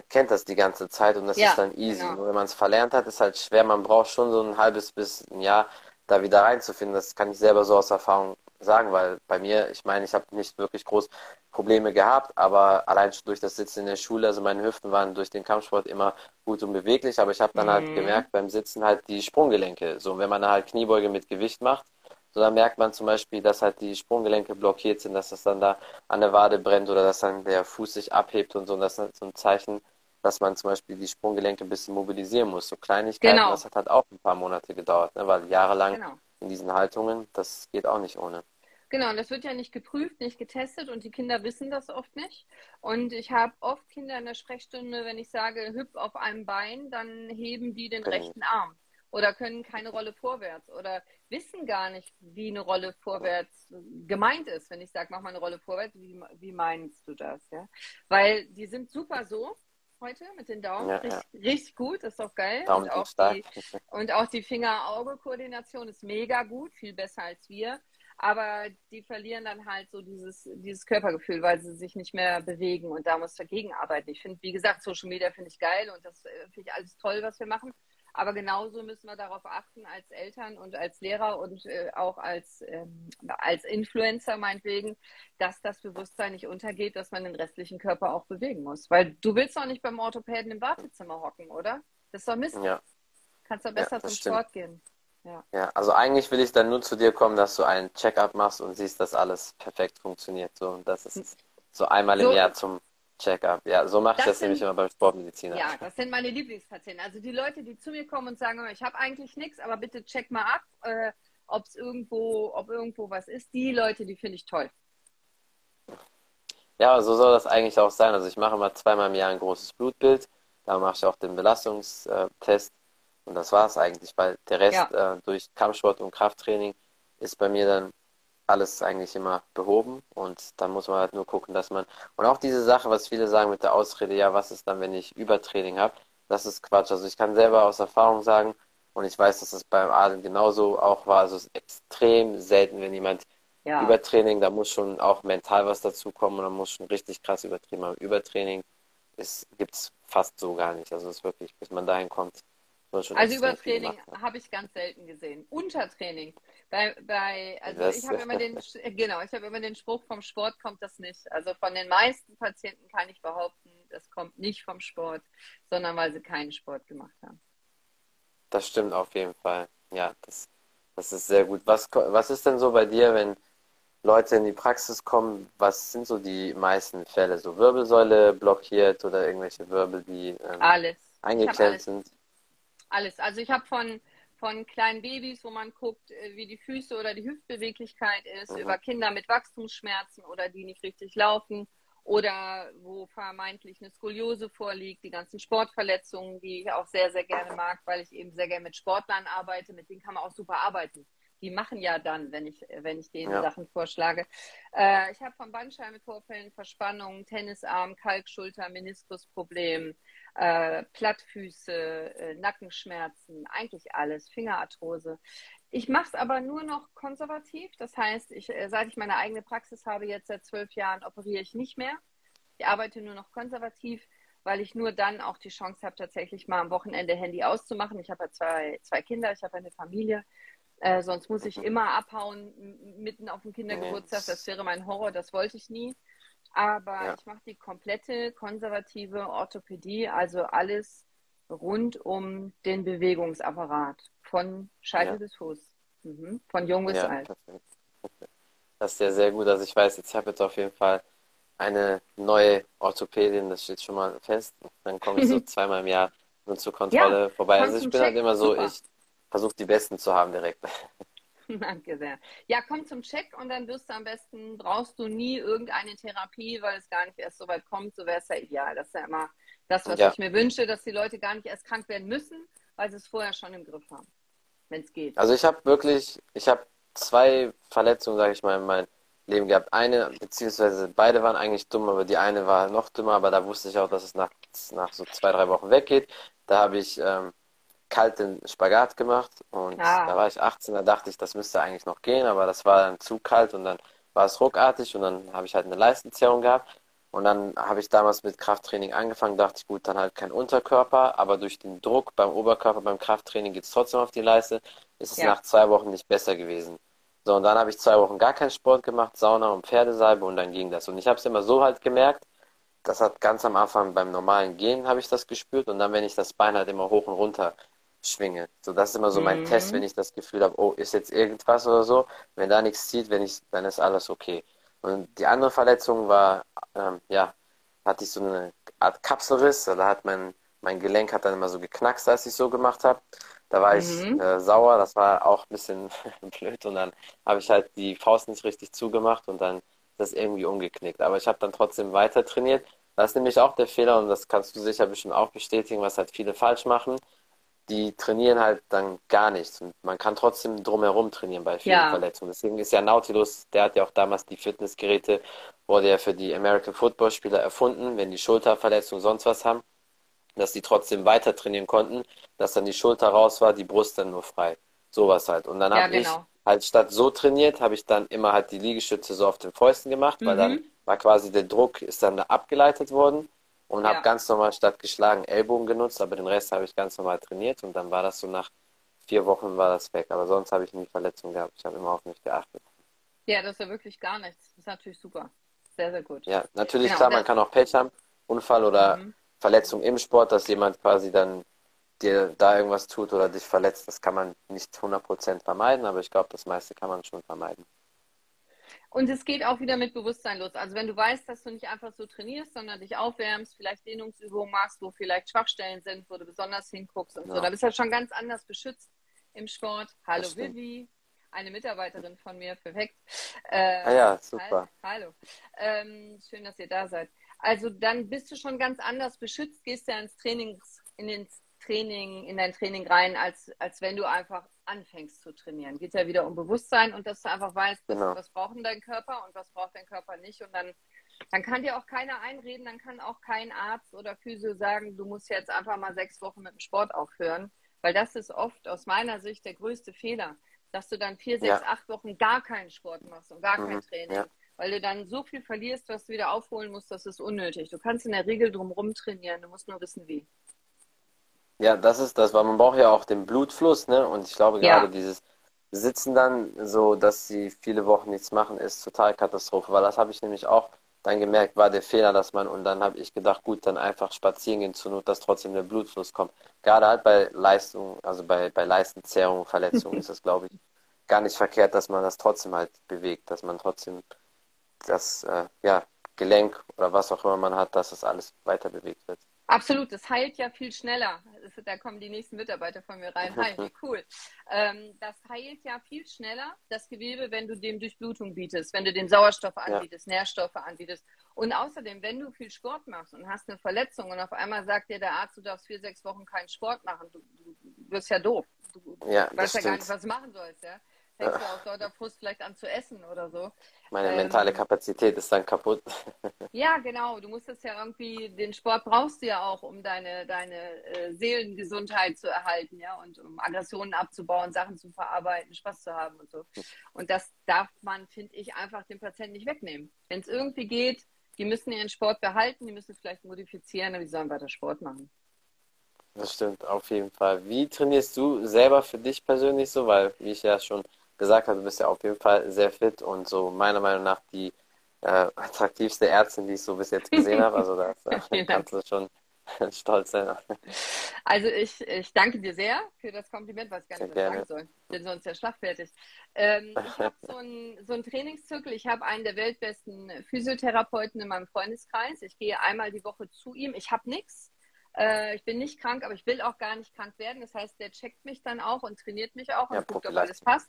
kennt das die ganze Zeit und das ja, ist dann easy. Genau. Wenn man es verlernt hat, ist halt schwer. Man braucht schon so ein halbes bis ein Jahr, da wieder reinzufinden. Das kann ich selber so aus Erfahrung sagen, weil bei mir, ich meine, ich habe nicht wirklich groß Probleme gehabt, aber allein schon durch das Sitzen in der Schule, also meine Hüften waren durch den Kampfsport immer gut und beweglich, aber ich habe dann halt mhm. halt gemerkt beim Sitzen halt die Sprunggelenke. So, wenn man halt Kniebeuge mit Gewicht macht, so dann merkt man zum Beispiel, dass halt die Sprunggelenke blockiert sind, dass das dann da an der Wade brennt oder dass dann der Fuß sich abhebt und so. Und das ist so ein Zeichen, dass man zum Beispiel die Sprunggelenke ein bisschen mobilisieren muss. So Kleinigkeiten, genau. das hat halt auch ein paar Monate gedauert, ne? weil jahrelang genau. In diesen Haltungen, das geht auch nicht ohne. Genau, und das wird ja nicht geprüft, nicht getestet und die Kinder wissen das oft nicht. Und ich habe oft Kinder in der Sprechstunde, wenn ich sage, hüpf auf einem Bein, dann heben die den genau. rechten Arm oder können keine Rolle vorwärts oder wissen gar nicht, wie eine Rolle vorwärts gemeint ist. Wenn ich sage, mach mal eine Rolle vorwärts, wie, wie meinst du das? Ja? Weil die sind super so heute mit den Daumen. Ja, richtig, ja. richtig, gut, ist doch geil. Daumen und, auch die, und auch die Finger-Auge-Koordination ist mega gut, viel besser als wir. Aber die verlieren dann halt so dieses, dieses Körpergefühl, weil sie sich nicht mehr bewegen und da muss dagegen arbeiten. Ich finde, wie gesagt, Social Media finde ich geil und das äh, finde ich alles toll, was wir machen. Aber genauso müssen wir darauf achten als Eltern und als Lehrer und äh, auch als, ähm, als Influencer meinetwegen, dass das Bewusstsein nicht untergeht, dass man den restlichen Körper auch bewegen muss. Weil du willst doch nicht beim Orthopäden im Wartezimmer hocken, oder? Das ist doch Mist. Ja. Kannst doch besser ja, zum stimmt. Sport gehen. Ja. ja, also eigentlich will ich dann nur zu dir kommen, dass du einen Check-up machst und siehst, dass alles perfekt funktioniert. So, und das ist hm. so einmal so, im Jahr zum Check-up. Ja, so mache ich das, das sind, nämlich immer beim Sportmediziner. Ja, das sind meine Lieblingspatienten. Also die Leute, die zu mir kommen und sagen, ich habe eigentlich nichts, aber bitte check mal ab, äh, ob es irgendwo, ob irgendwo was ist. Die Leute, die finde ich toll. Ja, so soll das eigentlich auch sein. Also ich mache immer zweimal im Jahr ein großes Blutbild. Da mache ich auch den Belastungstest. Und das war es eigentlich, weil der Rest ja. äh, durch Kampfsport und Krafttraining ist bei mir dann alles eigentlich immer behoben und dann muss man halt nur gucken, dass man und auch diese Sache, was viele sagen mit der Ausrede, ja, was ist dann, wenn ich Übertraining habe, das ist Quatsch. Also ich kann selber aus Erfahrung sagen und ich weiß, dass das beim Adel genauso auch war. Also es ist extrem selten, wenn jemand ja. Übertraining, da muss schon auch mental was dazu kommen und da muss schon richtig krass übertrieben haben. Übertraining gibt es fast so gar nicht. Also es ist wirklich, bis man dahin kommt, also Übertraining habe ich ganz selten gesehen. Untertraining. Bei, bei, also das, ich habe immer den, genau, ich habe immer den Spruch, vom Sport kommt das nicht. Also von den meisten Patienten kann ich behaupten, das kommt nicht vom Sport, sondern weil sie keinen Sport gemacht haben. Das stimmt auf jeden Fall. Ja, das, das ist sehr gut. Was, was ist denn so bei dir, wenn Leute in die Praxis kommen, was sind so die meisten Fälle? So Wirbelsäule blockiert oder irgendwelche Wirbel, die ähm, alles. eingeklemmt sind? Alles. Also ich habe von, von kleinen Babys, wo man guckt, äh, wie die Füße oder die Hüftbeweglichkeit ist, mhm. über Kinder mit Wachstumsschmerzen oder die nicht richtig laufen oder wo vermeintlich eine Skoliose vorliegt, die ganzen Sportverletzungen, die ich auch sehr, sehr gerne mag, weil ich eben sehr gerne mit Sportlern arbeite, mit denen kann man auch super arbeiten. Die machen ja dann, wenn ich, wenn ich denen ja. Sachen vorschlage. Äh, ich habe von Bandscheibenvorfällen, Verspannungen, Tennisarm, Kalkschulter, Meniskusproblem, äh, Plattfüße, äh, Nackenschmerzen, eigentlich alles, Fingerarthrose. Ich mache es aber nur noch konservativ. Das heißt, ich, äh, seit ich meine eigene Praxis habe, jetzt seit zwölf Jahren, operiere ich nicht mehr. Ich arbeite nur noch konservativ, weil ich nur dann auch die Chance habe, tatsächlich mal am Wochenende Handy auszumachen. Ich habe ja zwei, zwei Kinder, ich habe eine Familie. Äh, sonst muss ich immer abhauen mitten auf dem Kindergeburtstag. Das wäre mein Horror, das wollte ich nie. Aber ja. ich mache die komplette konservative Orthopädie, also alles rund um den Bewegungsapparat, von Scheitel ja. bis Fuß, mhm. von jung bis ja, alt. Das ist ja sehr gut. Also ich weiß, jetzt habe jetzt auf jeden Fall eine neue Orthopädin, das steht schon mal fest. Dann komme ich so zweimal im Jahr nur zur Kontrolle ja, vorbei. Also ich bin halt immer so, Super. ich versuche die Besten zu haben direkt. Danke sehr. Ja, komm zum Check und dann wirst du am besten, brauchst du nie irgendeine Therapie, weil es gar nicht erst so weit kommt. So wäre es ja ideal. Das ist ja immer das, was ja. ich mir wünsche, dass die Leute gar nicht erst krank werden müssen, weil sie es vorher schon im Griff haben, wenn es geht. Also ich habe wirklich, ich habe zwei Verletzungen, sage ich mal, in meinem Leben gehabt. Eine, beziehungsweise beide waren eigentlich dumm, aber die eine war noch dümmer, aber da wusste ich auch, dass es nach, nach so zwei, drei Wochen weggeht. Da habe ich ähm, kalten Spagat gemacht und ah. da war ich 18, da dachte ich, das müsste eigentlich noch gehen, aber das war dann zu kalt und dann war es ruckartig und dann habe ich halt eine Leistenzerrung gehabt Und dann habe ich damals mit Krafttraining angefangen, dachte ich, gut, dann halt kein Unterkörper, aber durch den Druck beim Oberkörper, beim Krafttraining geht es trotzdem auf die Leiste, ist es ja. nach zwei Wochen nicht besser gewesen. So, und dann habe ich zwei Wochen gar keinen Sport gemacht, Sauna und Pferdesalbe und dann ging das. Und ich habe es immer so halt gemerkt, das hat ganz am Anfang beim normalen Gehen habe ich das gespürt und dann, wenn ich das Bein halt immer hoch und runter schwinge. So, das ist immer so mein mhm. Test, wenn ich das Gefühl habe, oh, ist jetzt irgendwas oder so. Wenn da nichts zieht, wenn ich, dann ist alles okay. Und die andere Verletzung war, ähm, ja, hatte ich so eine Art Kapselriss. Da hat mein, mein Gelenk hat dann immer so geknackst, als ich so gemacht habe. Da war mhm. ich äh, sauer, das war auch ein bisschen blöd und dann habe ich halt die Faust nicht richtig zugemacht und dann ist das irgendwie umgeknickt. Aber ich habe dann trotzdem weiter trainiert. Das ist nämlich auch der Fehler und das kannst du sicher bestimmt auch bestätigen, was halt viele falsch machen die trainieren halt dann gar nichts. Und man kann trotzdem drumherum trainieren bei vielen ja. Verletzungen. Deswegen ist ja Nautilus, der hat ja auch damals die Fitnessgeräte, wurde ja für die American Football Spieler erfunden, wenn die Schulterverletzungen sonst was haben, dass die trotzdem weiter trainieren konnten, dass dann die Schulter raus war, die Brust dann nur frei. Sowas halt. Und dann ja, habe genau. ich halt statt so trainiert, habe ich dann immer halt die Liegestütze so auf den Fäusten gemacht, mhm. weil dann war quasi der Druck ist dann abgeleitet worden und ja. habe ganz normal statt geschlagen Ellbogen genutzt, aber den Rest habe ich ganz normal trainiert und dann war das so nach vier Wochen war das weg. Aber sonst habe ich nie Verletzungen gehabt. Ich habe immer auf mich geachtet. Ja, das ist ja wirklich gar nichts. Das ist natürlich super. Sehr, sehr gut. Ja, natürlich, genau, klar, man kann auch Pech haben, Unfall oder mhm. Verletzung im Sport, dass jemand quasi dann dir da irgendwas tut oder dich verletzt. Das kann man nicht 100% vermeiden, aber ich glaube, das meiste kann man schon vermeiden. Und es geht auch wieder mit Bewusstsein los. Also wenn du weißt, dass du nicht einfach so trainierst, sondern dich aufwärmst, vielleicht Dehnungsübungen machst, wo vielleicht Schwachstellen sind, wo du besonders hinguckst und ja. so, da bist du ja schon ganz anders beschützt im Sport. Hallo Vivi, eine Mitarbeiterin von mir, perfekt. Äh, ah ja, super. Hallo. Ähm, schön, dass ihr da seid. Also dann bist du schon ganz anders beschützt, gehst ja ins Trainings, in ins Training, in dein Training rein, als, als wenn du einfach anfängst zu trainieren. Geht ja wieder um Bewusstsein und dass du einfach weißt, genau. was braucht denn dein Körper und was braucht dein Körper nicht. Und dann, dann kann dir auch keiner einreden, dann kann auch kein Arzt oder Physio sagen, du musst jetzt einfach mal sechs Wochen mit dem Sport aufhören. Weil das ist oft aus meiner Sicht der größte Fehler, dass du dann vier, sechs, ja. acht Wochen gar keinen Sport machst und gar mhm. kein Training. Ja. Weil du dann so viel verlierst, was du wieder aufholen musst, das ist unnötig. Du kannst in der Regel drumherum trainieren, du musst nur wissen, wie. Ja, das ist das, weil man braucht ja auch den Blutfluss, ne? Und ich glaube gerade ja. dieses Sitzen dann so, dass sie viele Wochen nichts machen, ist total Katastrophe, weil das habe ich nämlich auch dann gemerkt, war der Fehler, dass man, und dann habe ich gedacht, gut, dann einfach spazieren gehen zur Not, dass trotzdem der Blutfluss kommt. Gerade halt bei Leistung, also bei, bei Leistenzerrung, Verletzungen ist das, glaube ich, gar nicht verkehrt, dass man das trotzdem halt bewegt, dass man trotzdem das, äh, ja, Gelenk oder was auch immer man hat, dass das alles weiter bewegt wird. Absolut, das heilt ja viel schneller. Da kommen die nächsten Mitarbeiter von mir rein. Hi, wie cool. Ähm, das heilt ja viel schneller, das Gewebe, wenn du dem Durchblutung bietest, wenn du den Sauerstoff anbietest, ja. Nährstoffe anbietest. Und außerdem, wenn du viel Sport machst und hast eine Verletzung und auf einmal sagt dir der Arzt, du darfst vier, sechs Wochen keinen Sport machen, du, du wirst ja doof. Du ja, weißt ja gar nicht, was du machen sollst. Ja? Fängst du aus lauter Frust vielleicht an zu essen oder so. Meine ähm, mentale Kapazität ist dann kaputt. ja, genau. Du musst es ja irgendwie, den Sport brauchst du ja auch, um deine, deine äh, Seelengesundheit zu erhalten, ja, und um Aggressionen abzubauen, Sachen zu verarbeiten, Spaß zu haben und so. Und das darf man, finde ich, einfach dem Patienten nicht wegnehmen. Wenn es irgendwie geht, die müssen ihren Sport behalten, die müssen es vielleicht modifizieren, aber die sollen weiter Sport machen. Das stimmt, auf jeden Fall. Wie trainierst du selber für dich persönlich so? Weil, wie ich ja schon gesagt hast, du bist ja auf jeden Fall sehr fit und so meiner Meinung nach die äh, attraktivste Ärztin, die ich so bis jetzt gesehen habe. Also da äh, kannst du schon stolz sein. Also ich, ich danke dir sehr für das Kompliment, was ich gar nicht mehr sagen soll. Bin sonst ja schlagfertig. Ähm, ich habe so einen so Trainingszirkel. Ich habe einen der weltbesten Physiotherapeuten in meinem Freundeskreis. Ich gehe einmal die Woche zu ihm. Ich habe nichts. Äh, ich bin nicht krank, aber ich will auch gar nicht krank werden. Das heißt, der checkt mich dann auch und trainiert mich auch und ja, guckt, ob alles passt.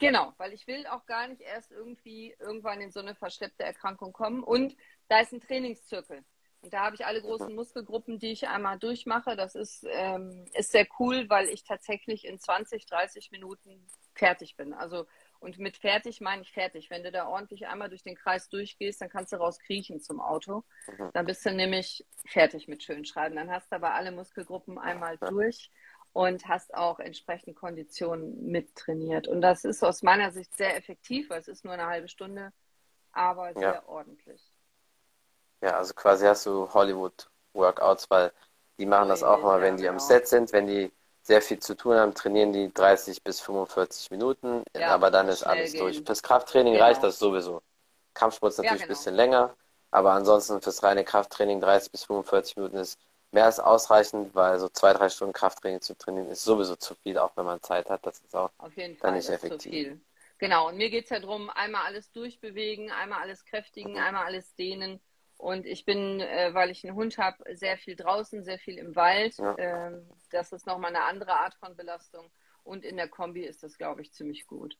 Genau, weil ich will auch gar nicht erst irgendwie irgendwann in so eine verschleppte Erkrankung kommen. Und da ist ein Trainingszirkel. Und da habe ich alle großen Muskelgruppen, die ich einmal durchmache. Das ist, ähm, ist sehr cool, weil ich tatsächlich in 20, 30 Minuten fertig bin. Also, und mit fertig meine ich fertig. Wenn du da ordentlich einmal durch den Kreis durchgehst, dann kannst du rauskriechen zum Auto. Mhm. Dann bist du nämlich fertig mit Schönschreiben. Dann hast du aber alle Muskelgruppen einmal durch und hast auch entsprechend Konditionen mittrainiert. Und das ist aus meiner Sicht sehr effektiv, weil es ist nur eine halbe Stunde, aber sehr ja. ordentlich. Ja, also quasi hast du Hollywood-Workouts, weil die machen das auch mal, wenn die am Set sind, wenn die sehr viel zu tun haben, trainieren die 30 bis 45 Minuten, ja, aber dann ist alles gehen. durch. Fürs Krafttraining genau. reicht das sowieso. Kampfsport ist natürlich ja, genau. ein bisschen länger, aber ansonsten fürs reine Krafttraining 30 bis 45 Minuten ist mehr als ausreichend, weil so zwei, drei Stunden Krafttraining zu trainieren ist sowieso zu viel, auch wenn man Zeit hat. Das ist auch Auf jeden Fall, dann nicht effektiv. Zu viel. Genau, und mir geht es ja darum, einmal alles durchbewegen, einmal alles kräftigen, mhm. einmal alles dehnen. Und ich bin, äh, weil ich einen Hund habe, sehr viel draußen, sehr viel im Wald. Ja. Ähm, das ist nochmal eine andere Art von Belastung. Und in der Kombi ist das, glaube ich, ziemlich gut.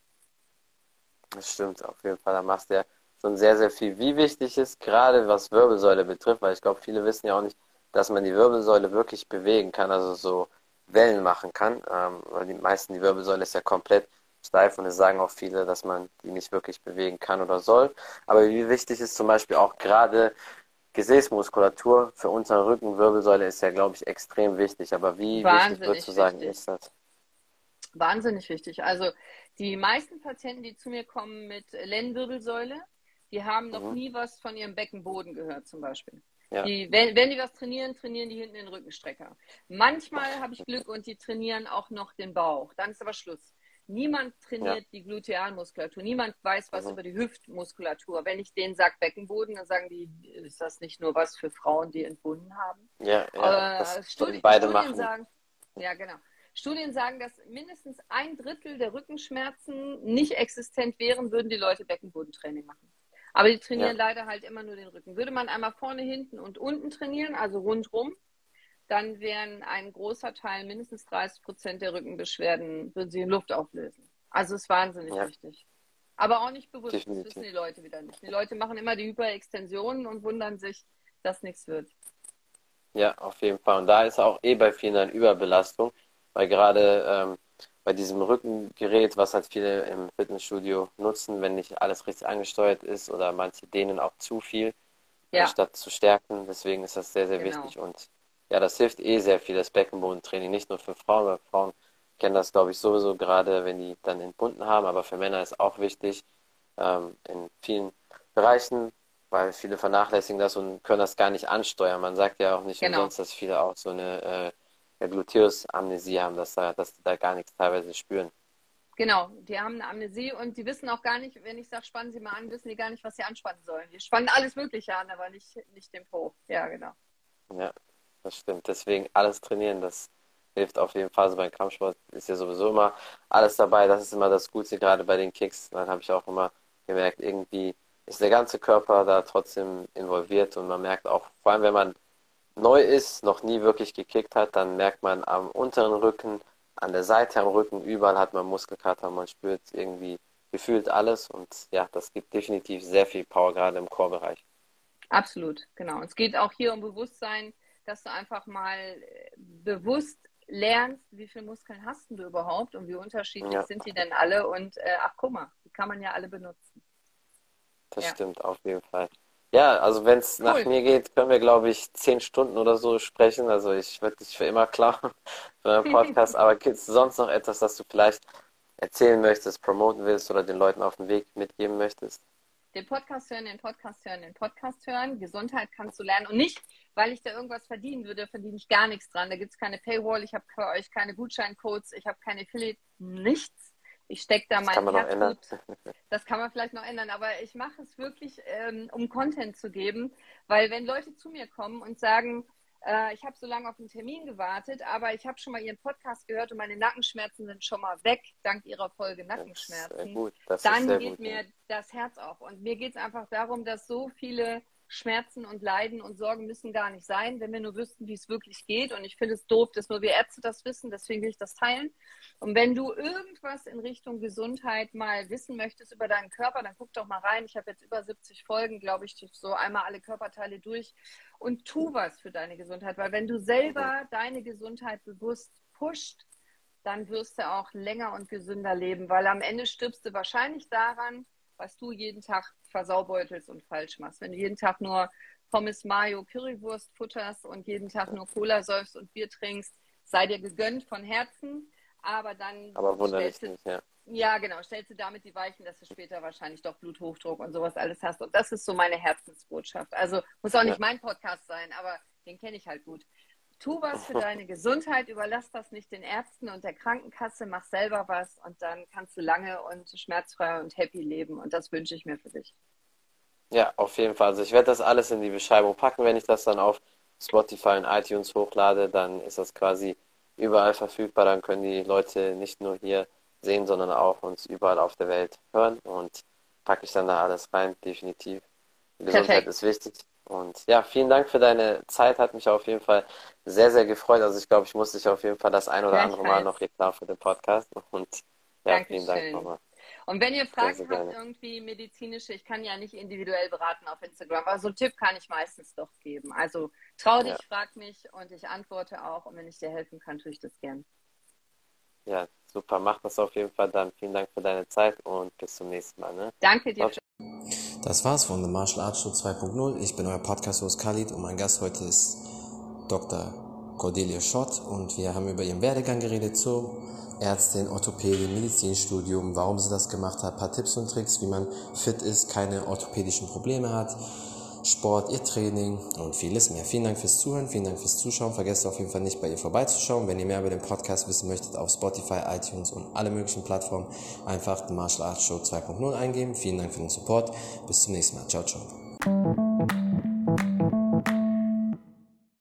Das stimmt, auf jeden Fall. Da machst du ja schon sehr, sehr viel. Wie wichtig ist, gerade was Wirbelsäule betrifft, weil ich glaube, viele wissen ja auch nicht, dass man die Wirbelsäule wirklich bewegen kann, also so Wellen machen kann. Ähm, weil die meisten, die Wirbelsäule ist ja komplett steif und es sagen auch viele, dass man die nicht wirklich bewegen kann oder soll. Aber wie wichtig ist zum Beispiel auch gerade Gesäßmuskulatur für unsere Rückenwirbelsäule ist ja, glaube ich, extrem wichtig. Aber wie Wahnsinnig wichtig würdest du sagen, wichtig. ist das? Wahnsinnig wichtig. Also die meisten Patienten, die zu mir kommen mit Lendenwirbelsäule, die haben noch mhm. nie was von ihrem Beckenboden gehört zum Beispiel. Ja. Die, wenn, wenn die was trainieren, trainieren die hinten den Rückenstrecker. Manchmal habe ich Glück und die trainieren auch noch den Bauch. Dann ist aber Schluss. Niemand trainiert ja. die Glutealmuskulatur. Niemand weiß was mhm. über die Hüftmuskulatur. Wenn ich denen sage Beckenboden, dann sagen die, ist das nicht nur was für Frauen, die entbunden haben? Ja, ja äh, Studi beide Studien machen. sagen, ja genau. Studien sagen, dass mindestens ein Drittel der Rückenschmerzen nicht existent wären, würden die Leute Beckenbodentraining machen. Aber die trainieren ja. leider halt immer nur den Rücken. Würde man einmal vorne, hinten und unten trainieren, also rundrum, dann wären ein großer Teil, mindestens 30 Prozent der Rückenbeschwerden, würden sie in Luft auflösen. Also ist wahnsinnig ja. wichtig. Aber auch nicht bewusst, Definitiv. das wissen die Leute wieder nicht. Die Leute machen immer die Hyperextensionen und wundern sich, dass nichts wird. Ja, auf jeden Fall. Und da ist auch eh bei vielen eine Überbelastung, weil gerade ähm, bei diesem Rückengerät, was halt viele im Fitnessstudio nutzen, wenn nicht alles richtig angesteuert ist oder manche denen auch zu viel, ja. anstatt zu stärken. Deswegen ist das sehr, sehr genau. wichtig und ja, das hilft eh sehr viel, das Beckenbodentraining, nicht nur für Frauen, weil Frauen kennen das, glaube ich, sowieso gerade, wenn die dann entbunden haben, aber für Männer ist auch wichtig, ähm, in vielen Bereichen, weil viele vernachlässigen das und können das gar nicht ansteuern. Man sagt ja auch nicht genau. umsonst, dass viele auch so eine äh, Gluteus-Amnesie haben, dass, da, dass die da gar nichts teilweise spüren. Genau, die haben eine Amnesie und die wissen auch gar nicht, wenn ich sage, spannen Sie mal an, wissen die gar nicht, was sie anspannen sollen. Die spannen alles Mögliche an, aber nicht, nicht den Po. Ja, genau. Ja, das stimmt. Deswegen alles trainieren, das hilft auf jeden Fall. Also beim Kampfsport ist ja sowieso immer alles dabei. Das ist immer das Gute, gerade bei den Kicks. Dann habe ich auch immer gemerkt, irgendwie ist der ganze Körper da trotzdem involviert und man merkt auch, vor allem wenn man neu ist, noch nie wirklich gekickt hat, dann merkt man am unteren Rücken, an der Seite am Rücken, überall hat man Muskelkater, man spürt irgendwie gefühlt alles und ja, das gibt definitiv sehr viel Power, gerade im Chorbereich. Absolut, genau. Es geht auch hier um Bewusstsein, dass du einfach mal äh, bewusst lernst, wie viele Muskeln hast du überhaupt und wie unterschiedlich ja. sind die denn alle und äh, ach guck mal, die kann man ja alle benutzen. Das ja. stimmt auf jeden Fall. Ja, also wenn es cool. nach mir geht, können wir glaube ich zehn Stunden oder so sprechen. Also ich würde dich für immer klar für einen Podcast. Aber gibt es sonst noch etwas, das du vielleicht erzählen möchtest, promoten willst oder den Leuten auf dem Weg mitgeben möchtest? Den Podcast hören, den Podcast hören, den Podcast hören. Gesundheit kannst du lernen und nicht weil ich da irgendwas verdienen würde, verdiene ich gar nichts dran. Da gibt es keine Paywall, ich habe für euch keine Gutscheincodes, ich habe keine Affiliate, nichts. Ich stecke da das mein Herzblut. Das kann man vielleicht noch ändern, aber ich mache es wirklich, ähm, um Content zu geben, weil wenn Leute zu mir kommen und sagen, äh, ich habe so lange auf einen Termin gewartet, aber ich habe schon mal Ihren Podcast gehört und meine Nackenschmerzen sind schon mal weg, dank Ihrer Folge Nackenschmerzen, dann geht gut, mir ja. das Herz auf. Und mir geht es einfach darum, dass so viele Schmerzen und Leiden und Sorgen müssen gar nicht sein, wenn wir nur wüssten, wie es wirklich geht. Und ich finde es doof, dass nur wir Ärzte das wissen, deswegen will ich das teilen. Und wenn du irgendwas in Richtung Gesundheit mal wissen möchtest über deinen Körper, dann guck doch mal rein. Ich habe jetzt über 70 Folgen, glaube ich, so einmal alle Körperteile durch und tu was für deine Gesundheit. Weil wenn du selber deine Gesundheit bewusst pusht, dann wirst du auch länger und gesünder leben, weil am Ende stirbst du wahrscheinlich daran, was du jeden Tag versaubeutelst und falsch machst. Wenn du jeden Tag nur Pommes Mayo Currywurst futterst und jeden Tag nur Cola säufst und Bier trinkst, sei dir gegönnt von Herzen, aber dann aber wunderlich nicht, ja. Ja, genau. Stellst du damit die Weichen, dass du später wahrscheinlich doch Bluthochdruck und sowas alles hast. Und das ist so meine Herzensbotschaft. Also muss auch nicht ja. mein Podcast sein, aber den kenne ich halt gut. Tu was für deine Gesundheit, überlass das nicht den Ärzten und der Krankenkasse, mach selber was und dann kannst du lange und schmerzfrei und happy leben. Und das wünsche ich mir für dich. Ja, auf jeden Fall. Also ich werde das alles in die Beschreibung packen, wenn ich das dann auf Spotify und iTunes hochlade, dann ist das quasi überall verfügbar. Dann können die Leute nicht nur hier sehen, sondern auch uns überall auf der Welt hören und packe ich dann da alles rein, definitiv. Gesundheit Perfekt. ist wichtig. Und ja, vielen Dank für deine Zeit, hat mich auf jeden Fall sehr, sehr gefreut. Also ich glaube, ich muss dich auf jeden Fall das ein oder andere Mal noch hier klar für den Podcast. Und ja, Dankeschön. vielen Dank nochmal. Und wenn ihr Fragen habt, irgendwie medizinische, ich kann ja nicht individuell beraten auf Instagram, aber so einen Tipp kann ich meistens doch geben. Also trau dich, ja. frag mich und ich antworte auch. Und wenn ich dir helfen kann, tue ich das gern. Ja, super. Mach das auf jeden Fall dann. Vielen Dank für deine Zeit und bis zum nächsten Mal. Ne? Danke dir. Das war's von The Martial Arts Show 2.0. Ich bin euer Podcast-Host Khalid und mein Gast heute ist Dr. Cordelia Schott und wir haben über ihren Werdegang geredet zur Ärztin, Orthopädin, Medizinstudium, warum sie das gemacht hat, paar Tipps und Tricks, wie man fit ist, keine orthopädischen Probleme hat. Sport, ihr Training und vieles mehr. Vielen Dank fürs Zuhören, vielen Dank fürs Zuschauen. Vergesst auf jeden Fall nicht bei ihr vorbeizuschauen. Wenn ihr mehr über den Podcast wissen möchtet, auf Spotify, iTunes und alle möglichen Plattformen einfach The Martial Arts Show 2.0 eingeben. Vielen Dank für den Support. Bis zum nächsten Mal. Ciao, ciao.